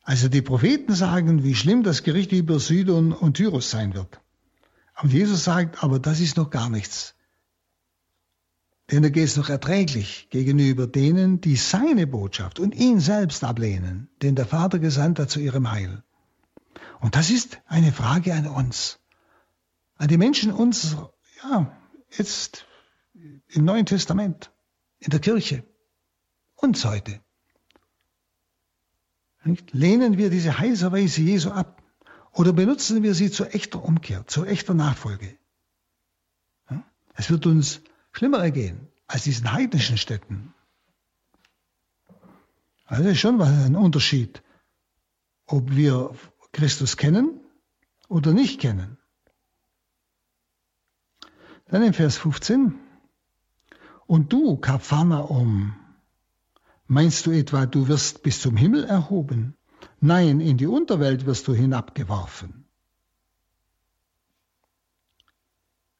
Also die Propheten sagen, wie schlimm das Gericht über Sidon und Tyrus sein wird. Und Jesus sagt, aber das ist noch gar nichts. Denn er geht es noch erträglich gegenüber denen, die seine Botschaft und ihn selbst ablehnen, den der Vater gesandt hat zu ihrem Heil. Und das ist eine Frage an uns, an die Menschen uns, ja, jetzt im Neuen Testament, in der Kirche, uns heute. Lehnen wir diese Heiserweise Jesu ab oder benutzen wir sie zu echter Umkehr, zu echter Nachfolge? Es wird uns schlimmer ergehen als diesen heidnischen Städten. Also ist schon ein Unterschied, ob wir Christus kennen oder nicht kennen. Dann im Vers 15. Und du, Kapharnaum, meinst du etwa, du wirst bis zum Himmel erhoben? Nein, in die Unterwelt wirst du hinabgeworfen.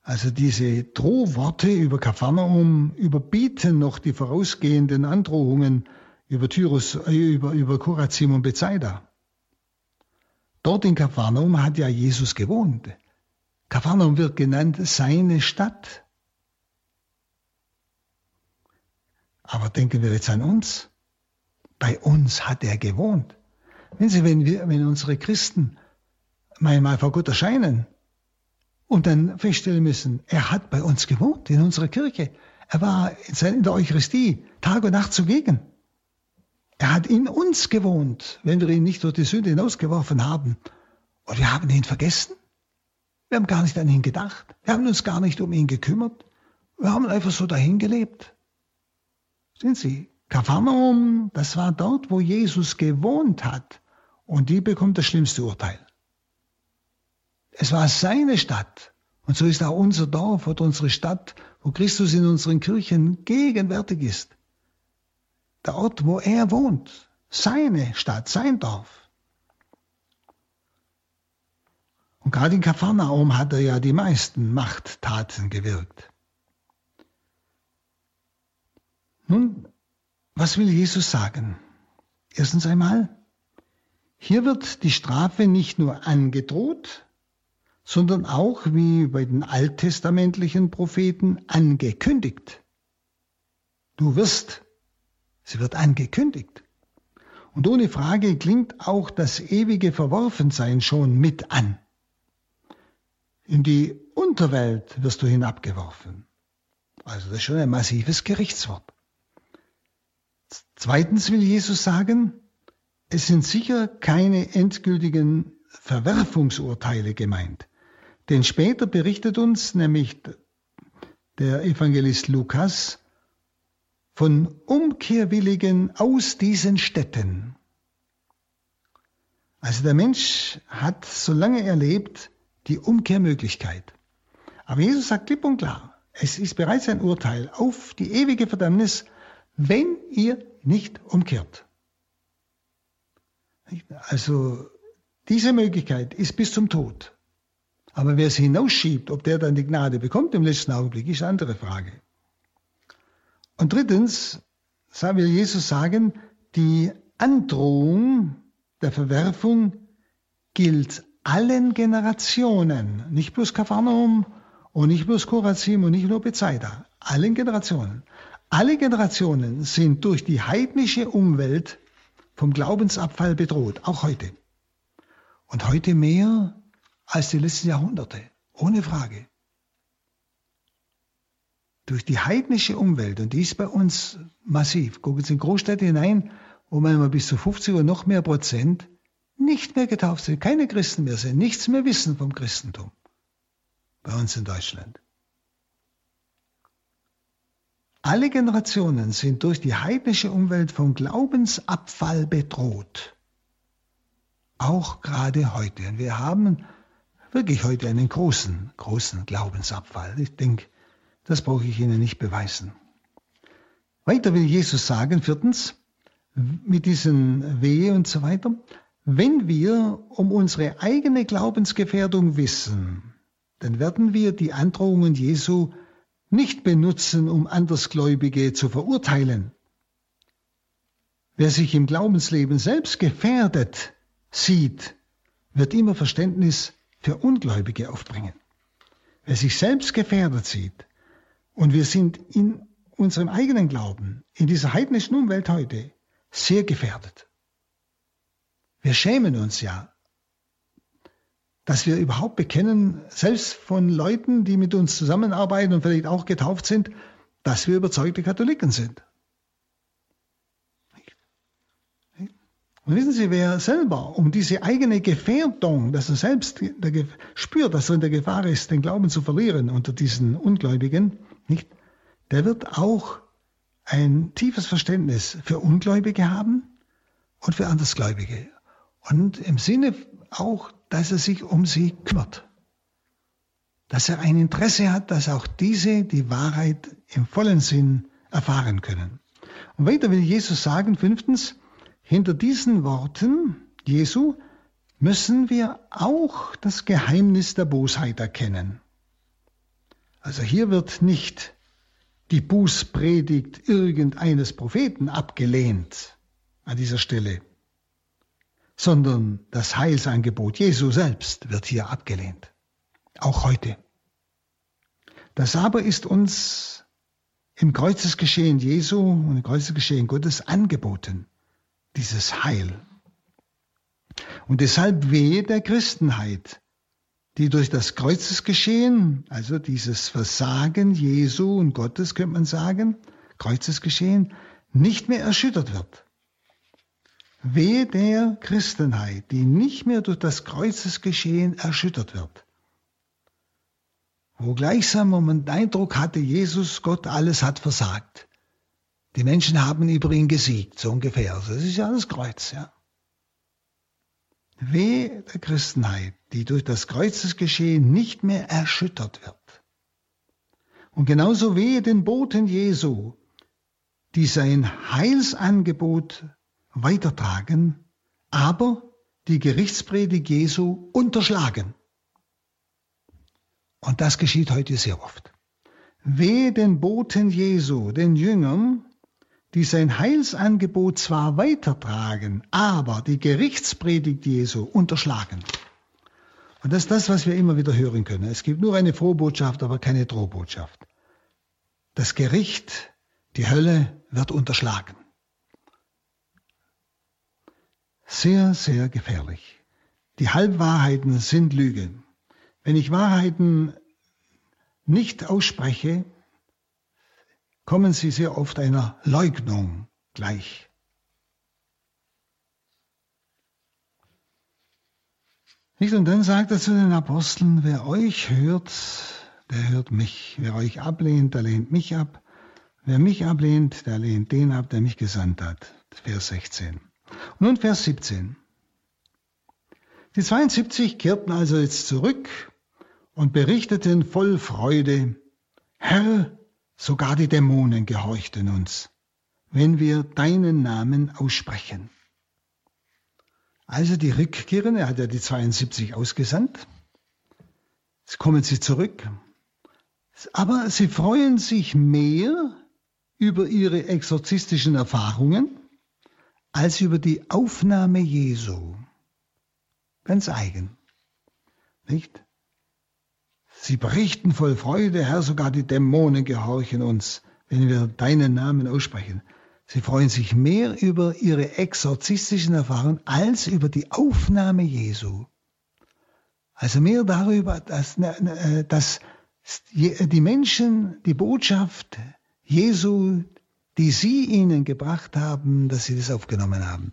Also diese Drohworte über Kapharnaum überbieten noch die vorausgehenden Androhungen über Tyrus, äh, über, über Korazim und Bethsaida. Dort in Kapharnaum hat ja Jesus gewohnt. Kapharnaum wird genannt seine Stadt. Aber denken wir jetzt an uns. Bei uns hat er gewohnt. Wenn Sie, wenn wir, wenn unsere Christen mal vor Gott erscheinen, und dann feststellen müssen, er hat bei uns gewohnt, in unserer Kirche. Er war in der Eucharistie Tag und Nacht zugegen. Er hat in uns gewohnt, wenn wir ihn nicht durch die Sünde hinausgeworfen haben. Und wir haben ihn vergessen. Wir haben gar nicht an ihn gedacht. Wir haben uns gar nicht um ihn gekümmert. Wir haben einfach so dahin gelebt. Sind Sie? Kapharnaum, das war dort, wo Jesus gewohnt hat. Und die bekommt das schlimmste Urteil. Es war seine Stadt. Und so ist auch unser Dorf oder unsere Stadt, wo Christus in unseren Kirchen gegenwärtig ist. Der Ort, wo er wohnt. Seine Stadt, sein Dorf. Und gerade in Kapharnaum hat er ja die meisten Machttaten gewirkt. Nun, was will Jesus sagen? Erstens einmal, hier wird die Strafe nicht nur angedroht, sondern auch wie bei den alttestamentlichen Propheten angekündigt. Du wirst, sie wird angekündigt. Und ohne Frage klingt auch das ewige Verworfensein schon mit an. In die Unterwelt wirst du hinabgeworfen. Also das ist schon ein massives Gerichtswort. Zweitens will Jesus sagen, es sind sicher keine endgültigen Verwerfungsurteile gemeint. Denn später berichtet uns nämlich der Evangelist Lukas von Umkehrwilligen aus diesen Städten. Also der Mensch hat, solange er lebt, die Umkehrmöglichkeit. Aber Jesus sagt klipp und klar, es ist bereits ein Urteil auf die ewige Verdammnis, wenn ihr nicht umkehrt. Also diese Möglichkeit ist bis zum Tod. Aber wer es hinausschiebt, ob der dann die Gnade bekommt im letzten Augenblick, ist eine andere Frage. Und drittens will Jesus sagen, die Androhung der Verwerfung gilt allen Generationen, nicht bloß Kapharnaum und nicht bloß Korazim und nicht nur Bethsaida, allen Generationen. Alle Generationen sind durch die heidnische Umwelt vom Glaubensabfall bedroht, auch heute. Und heute mehr als die letzten Jahrhunderte, ohne Frage. Durch die heidnische Umwelt, und die ist bei uns massiv, gucken Sie in Großstädte hinein, wo manchmal bis zu 50 oder noch mehr Prozent nicht mehr getauft sind, keine Christen mehr sind, nichts mehr wissen vom Christentum. Bei uns in Deutschland. Alle Generationen sind durch die heidnische Umwelt vom Glaubensabfall bedroht. Auch gerade heute. Und wir haben wirklich heute einen großen, großen Glaubensabfall. Ich denke, das brauche ich Ihnen nicht beweisen. Weiter will Jesus sagen, viertens, mit diesen Wehe und so weiter, wenn wir um unsere eigene Glaubensgefährdung wissen, dann werden wir die Androhungen Jesu nicht benutzen, um Andersgläubige zu verurteilen. Wer sich im Glaubensleben selbst gefährdet sieht, wird immer Verständnis für Ungläubige aufbringen. Wer sich selbst gefährdet sieht, und wir sind in unserem eigenen Glauben, in dieser heidnischen Umwelt heute, sehr gefährdet. Wir schämen uns ja dass wir überhaupt bekennen, selbst von Leuten, die mit uns zusammenarbeiten und vielleicht auch getauft sind, dass wir überzeugte Katholiken sind. Und wissen Sie, wer selber um diese eigene Gefährdung, dass er selbst spürt, dass er in der Gefahr ist, den Glauben zu verlieren unter diesen Ungläubigen, nicht, der wird auch ein tiefes Verständnis für Ungläubige haben und für Andersgläubige. Und im Sinne auch dass er sich um sie kümmert. Dass er ein Interesse hat, dass auch diese die Wahrheit im vollen Sinn erfahren können. Und weiter will Jesus sagen, fünftens, hinter diesen Worten Jesu müssen wir auch das Geheimnis der Bosheit erkennen. Also hier wird nicht die Bußpredigt irgendeines Propheten abgelehnt an dieser Stelle, sondern das Heilsangebot Jesu selbst wird hier abgelehnt. Auch heute. Das aber ist uns im Kreuzesgeschehen Jesu und im Kreuzesgeschehen Gottes angeboten, dieses Heil. Und deshalb wehe der Christenheit, die durch das Kreuzesgeschehen, also dieses Versagen Jesu und Gottes, könnte man sagen, Kreuzesgeschehen, nicht mehr erschüttert wird. Wehe der Christenheit, die nicht mehr durch das Kreuzesgeschehen erschüttert wird. Wo gleichsam man den Eindruck hatte, Jesus, Gott, alles hat versagt. Die Menschen haben über ihn gesiegt, so ungefähr. Das ist ja das Kreuz, ja. Wehe der Christenheit, die durch das Kreuzesgeschehen nicht mehr erschüttert wird. Und genauso wehe den Boten Jesu, die sein Heilsangebot weitertragen, aber die Gerichtspredigt Jesu unterschlagen. Und das geschieht heute sehr oft. Wehe den Boten Jesu, den Jüngern, die sein Heilsangebot zwar weitertragen, aber die Gerichtspredigt Jesu unterschlagen. Und das ist das, was wir immer wieder hören können. Es gibt nur eine Frohbotschaft, aber keine Drohbotschaft. Das Gericht, die Hölle wird unterschlagen. Sehr, sehr gefährlich. Die Halbwahrheiten sind Lügen. Wenn ich Wahrheiten nicht ausspreche, kommen sie sehr oft einer Leugnung gleich. Nicht? Und dann sagt er zu den Aposteln, wer euch hört, der hört mich. Wer euch ablehnt, der lehnt mich ab. Wer mich ablehnt, der lehnt den ab, der mich gesandt hat. Vers 16. Nun Vers 17. Die 72 kehrten also jetzt zurück und berichteten voll Freude, Herr, sogar die Dämonen gehorchten uns, wenn wir deinen Namen aussprechen. Also die Rückkehrenden, er hat ja die 72 ausgesandt, jetzt kommen sie zurück, aber sie freuen sich mehr über ihre exorzistischen Erfahrungen als über die Aufnahme Jesu. Ganz eigen. Nicht? Sie berichten voll Freude, Herr, sogar die Dämonen gehorchen uns, wenn wir deinen Namen aussprechen. Sie freuen sich mehr über ihre exorzistischen Erfahrungen als über die Aufnahme Jesu. Also mehr darüber, dass, äh, dass die Menschen die Botschaft Jesu, die Sie ihnen gebracht haben, dass Sie das aufgenommen haben.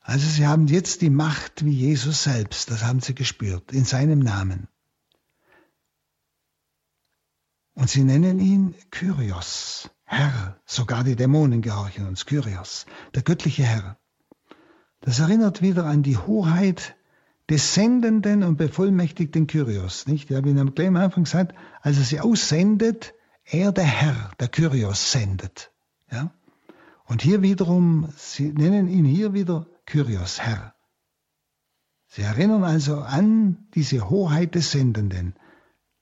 Also Sie haben jetzt die Macht wie Jesus selbst, das haben Sie gespürt, in seinem Namen. Und sie nennen ihn Kyrios, Herr. Sogar die Dämonen gehorchen uns, Kyrios, der göttliche Herr. Das erinnert wieder an die Hoheit des sendenden und bevollmächtigten Kyrios. Nicht? Ich habe Ihnen am Anfang gesagt, als er sie aussendet, er der Herr, der Kyrios sendet. Ja? Und hier wiederum, Sie nennen ihn hier wieder Kyrios, Herr. Sie erinnern also an diese Hoheit des Sendenden,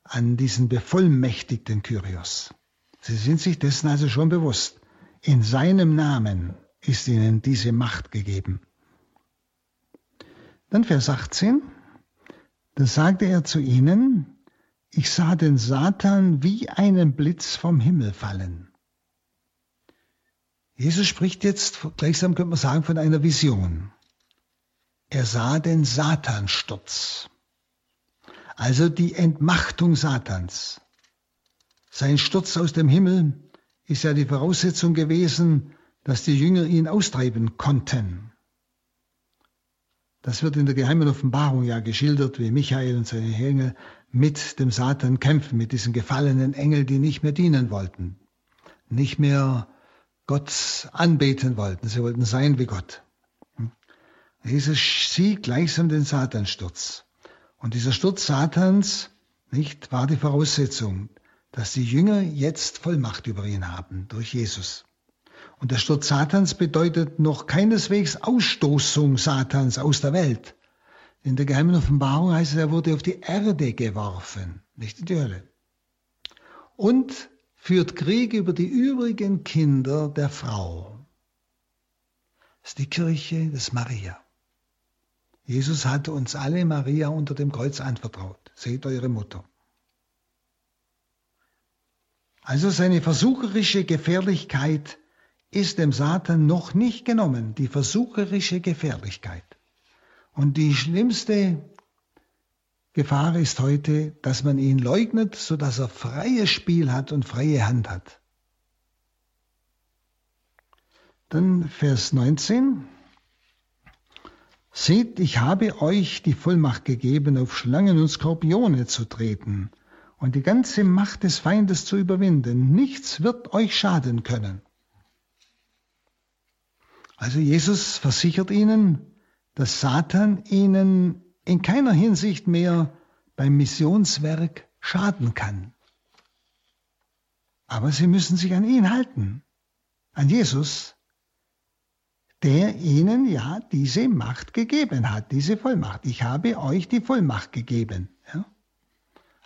an diesen bevollmächtigten Kyrios. Sie sind sich dessen also schon bewusst. In seinem Namen ist ihnen diese Macht gegeben. Dann Vers 18. Da sagte er zu ihnen, ich sah den Satan wie einen Blitz vom Himmel fallen. Jesus spricht jetzt, gleichsam könnte man sagen, von einer Vision. Er sah den Satansturz, also die Entmachtung Satans. Sein Sturz aus dem Himmel ist ja die Voraussetzung gewesen, dass die Jünger ihn austreiben konnten. Das wird in der geheimen Offenbarung ja geschildert, wie Michael und seine Engel mit dem Satan kämpfen, mit diesen gefallenen Engeln, die nicht mehr dienen wollten, nicht mehr Gott anbeten wollten, sie wollten sein wie Gott. Jesus sieht gleichsam den Satansturz. Und dieser Sturz Satans, nicht, war die Voraussetzung, dass die Jünger jetzt Vollmacht über ihn haben durch Jesus. Und der Sturz Satans bedeutet noch keineswegs Ausstoßung Satans aus der Welt. In der geheimen Offenbarung heißt es, er wurde auf die Erde geworfen, nicht in die Hölle. Und führt Krieg über die übrigen Kinder der Frau. Das ist die Kirche des Maria. Jesus hatte uns alle Maria unter dem Kreuz anvertraut. Seht eure Mutter. Also seine versucherische Gefährlichkeit ist dem Satan noch nicht genommen, die versucherische Gefährlichkeit. Und die schlimmste Gefahr ist heute, dass man ihn leugnet, sodass er freies Spiel hat und freie Hand hat. Dann Vers 19. Seht, ich habe euch die Vollmacht gegeben, auf Schlangen und Skorpione zu treten und die ganze Macht des Feindes zu überwinden. Nichts wird euch schaden können. Also Jesus versichert ihnen, dass Satan ihnen in keiner Hinsicht mehr beim Missionswerk schaden kann. Aber sie müssen sich an ihn halten, an Jesus, der ihnen ja diese Macht gegeben hat, diese Vollmacht. Ich habe euch die Vollmacht gegeben. Ja?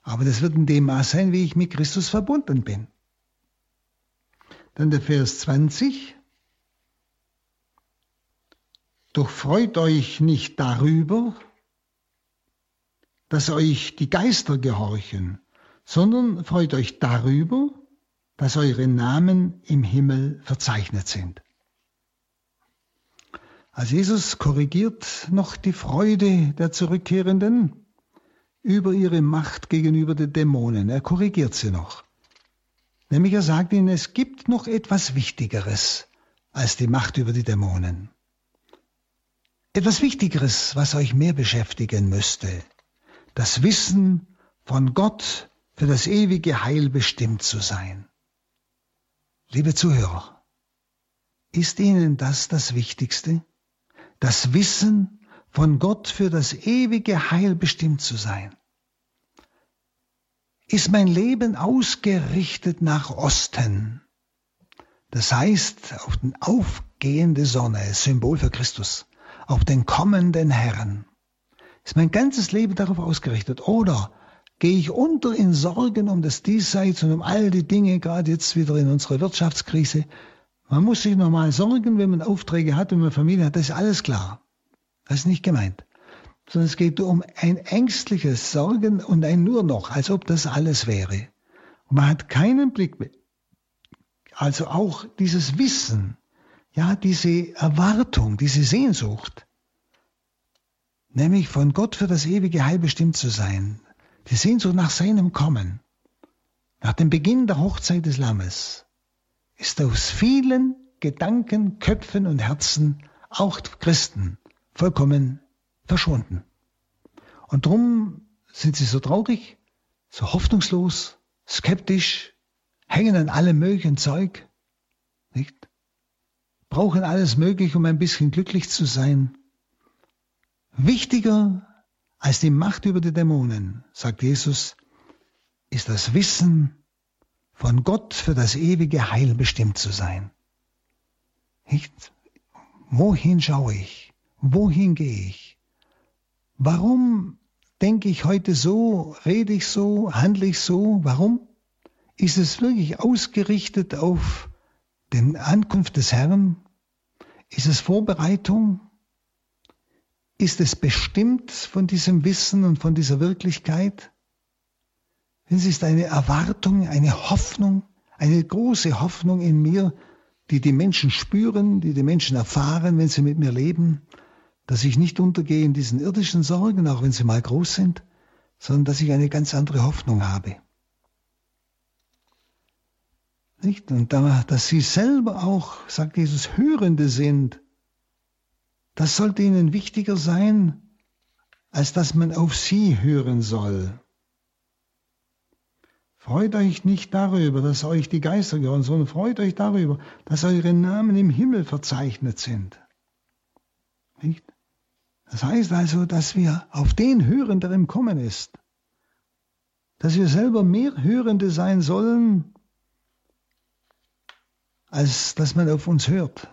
Aber das wird in dem Maß sein, wie ich mit Christus verbunden bin. Dann der Vers 20. Doch freut euch nicht darüber, dass euch die Geister gehorchen, sondern freut euch darüber, dass eure Namen im Himmel verzeichnet sind. Also Jesus korrigiert noch die Freude der Zurückkehrenden über ihre Macht gegenüber den Dämonen. Er korrigiert sie noch. Nämlich er sagt ihnen, es gibt noch etwas Wichtigeres als die Macht über die Dämonen. Etwas Wichtigeres, was euch mehr beschäftigen müsste. Das Wissen von Gott für das ewige Heil bestimmt zu sein. Liebe Zuhörer, ist Ihnen das das Wichtigste? Das Wissen von Gott für das ewige Heil bestimmt zu sein. Ist mein Leben ausgerichtet nach Osten? Das heißt, auf den aufgehende Sonne, Symbol für Christus auf den kommenden Herrn. Ist mein ganzes Leben darauf ausgerichtet? Oder gehe ich unter in Sorgen um das Diesseits und um all die Dinge, gerade jetzt wieder in unserer Wirtschaftskrise? Man muss sich nochmal sorgen, wenn man Aufträge hat, wenn man Familie hat, das ist alles klar. Das ist nicht gemeint. Sondern es geht um ein ängstliches Sorgen und ein nur noch, als ob das alles wäre. Und man hat keinen Blick mehr. Also auch dieses Wissen, ja, diese Erwartung, diese Sehnsucht, nämlich von Gott für das ewige Heil bestimmt zu sein, die Sehnsucht nach seinem Kommen, nach dem Beginn der Hochzeit des Lammes, ist aus vielen Gedanken, Köpfen und Herzen, auch Christen, vollkommen verschwunden. Und drum sind sie so traurig, so hoffnungslos skeptisch, hängen an allem möglichen Zeug? Brauchen alles Mögliche, um ein bisschen glücklich zu sein. Wichtiger als die Macht über die Dämonen, sagt Jesus, ist das Wissen, von Gott für das ewige Heil bestimmt zu sein. Nicht? Wohin schaue ich? Wohin gehe ich? Warum denke ich heute so, rede ich so, handle ich so? Warum? Ist es wirklich ausgerichtet auf die Ankunft des Herrn? Ist es Vorbereitung? Ist es bestimmt von diesem Wissen und von dieser Wirklichkeit? Es ist eine Erwartung, eine Hoffnung, eine große Hoffnung in mir, die die Menschen spüren, die die Menschen erfahren, wenn sie mit mir leben, dass ich nicht untergehe in diesen irdischen Sorgen, auch wenn sie mal groß sind, sondern dass ich eine ganz andere Hoffnung habe. Nicht? Und da, dass sie selber auch, sagt Jesus, Hörende sind, das sollte ihnen wichtiger sein, als dass man auf sie hören soll. Freut euch nicht darüber, dass euch die Geister gehören, sondern freut euch darüber, dass eure Namen im Himmel verzeichnet sind. Nicht? Das heißt also, dass wir auf den hören, der im Kommen ist. Dass wir selber mehr Hörende sein sollen, als dass man auf uns hört.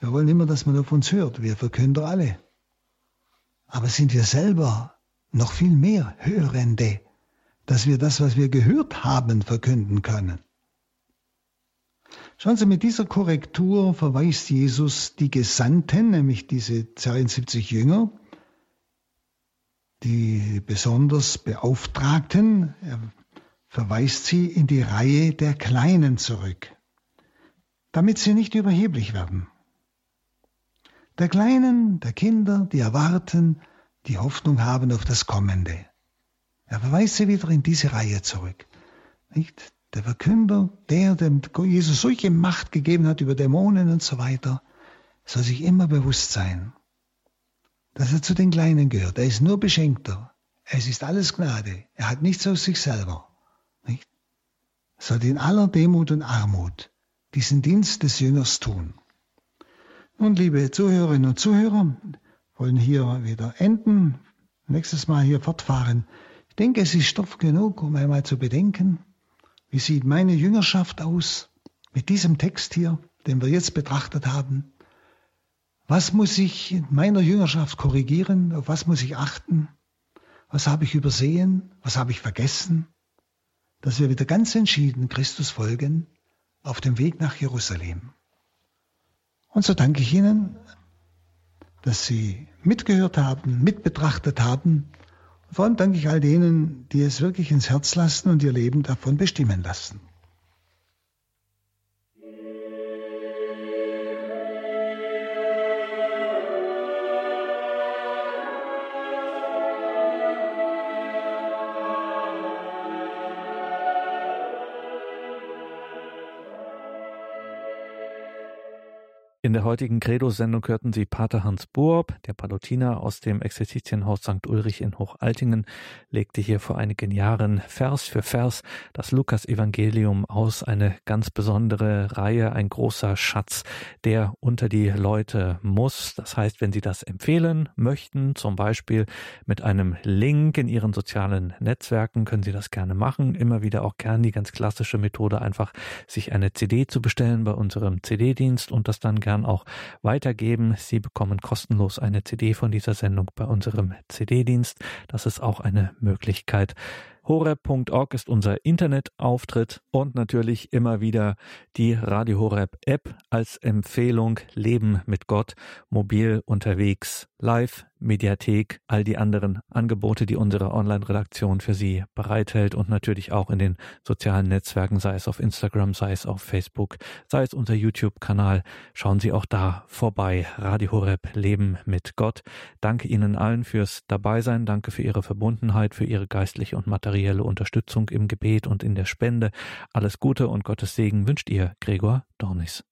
Wir wollen immer, dass man auf uns hört. Wir verkünden alle. Aber sind wir selber noch viel mehr Hörende, dass wir das, was wir gehört haben, verkünden können? Schauen Sie, mit dieser Korrektur verweist Jesus die Gesandten, nämlich diese 72 Jünger, die besonders Beauftragten, er verweist sie in die Reihe der Kleinen zurück, damit sie nicht überheblich werden der Kleinen, der Kinder, die erwarten, die Hoffnung haben auf das Kommende. Er verweist sie wieder in diese Reihe zurück. Nicht? Der Verkünder, der dem Jesus solche Macht gegeben hat über Dämonen und so weiter, soll sich immer bewusst sein, dass er zu den Kleinen gehört. Er ist nur Beschenkter. Es ist alles Gnade. Er hat nichts aus sich selber. Nicht? Er soll in aller Demut und Armut diesen Dienst des Jüngers tun. Nun, liebe Zuhörerinnen und Zuhörer, wollen hier wieder enden, nächstes Mal hier fortfahren. Ich denke, es ist Stoff genug, um einmal zu bedenken, wie sieht meine Jüngerschaft aus mit diesem Text hier, den wir jetzt betrachtet haben. Was muss ich in meiner Jüngerschaft korrigieren? Auf was muss ich achten? Was habe ich übersehen? Was habe ich vergessen? Dass wir wieder ganz entschieden Christus folgen auf dem Weg nach Jerusalem. Und so danke ich Ihnen, dass Sie mitgehört haben, mitbetrachtet haben. Und vor allem danke ich all denen, die es wirklich ins Herz lassen und ihr Leben davon bestimmen lassen. In der heutigen Credo-Sendung hörten Sie Pater Hans Burb, der Palutiner aus dem Exerzitienhaus St. Ulrich in Hochaltingen, legte hier vor einigen Jahren Vers für Vers das Lukas-Evangelium aus, eine ganz besondere Reihe, ein großer Schatz, der unter die Leute muss. Das heißt, wenn Sie das empfehlen möchten, zum Beispiel mit einem Link in Ihren sozialen Netzwerken, können Sie das gerne machen. Immer wieder auch gern die ganz klassische Methode, einfach sich eine CD zu bestellen bei unserem CD-Dienst und das dann gerne gern auch weitergeben. Sie bekommen kostenlos eine CD von dieser Sendung bei unserem CD-Dienst. Das ist auch eine Möglichkeit. Horeb.org ist unser Internetauftritt und natürlich immer wieder die Radio Horeb App als Empfehlung Leben mit Gott, mobil unterwegs, live Mediathek, all die anderen Angebote, die unsere Online-Redaktion für Sie bereithält und natürlich auch in den sozialen Netzwerken, sei es auf Instagram, sei es auf Facebook, sei es unser YouTube-Kanal. Schauen Sie auch da vorbei. Radio Horeb Leben mit Gott. Danke Ihnen allen fürs Dabeisein. Danke für Ihre Verbundenheit, für Ihre geistliche und materielle Unterstützung im Gebet und in der Spende. Alles Gute und Gottes Segen wünscht Ihr Gregor Dornis.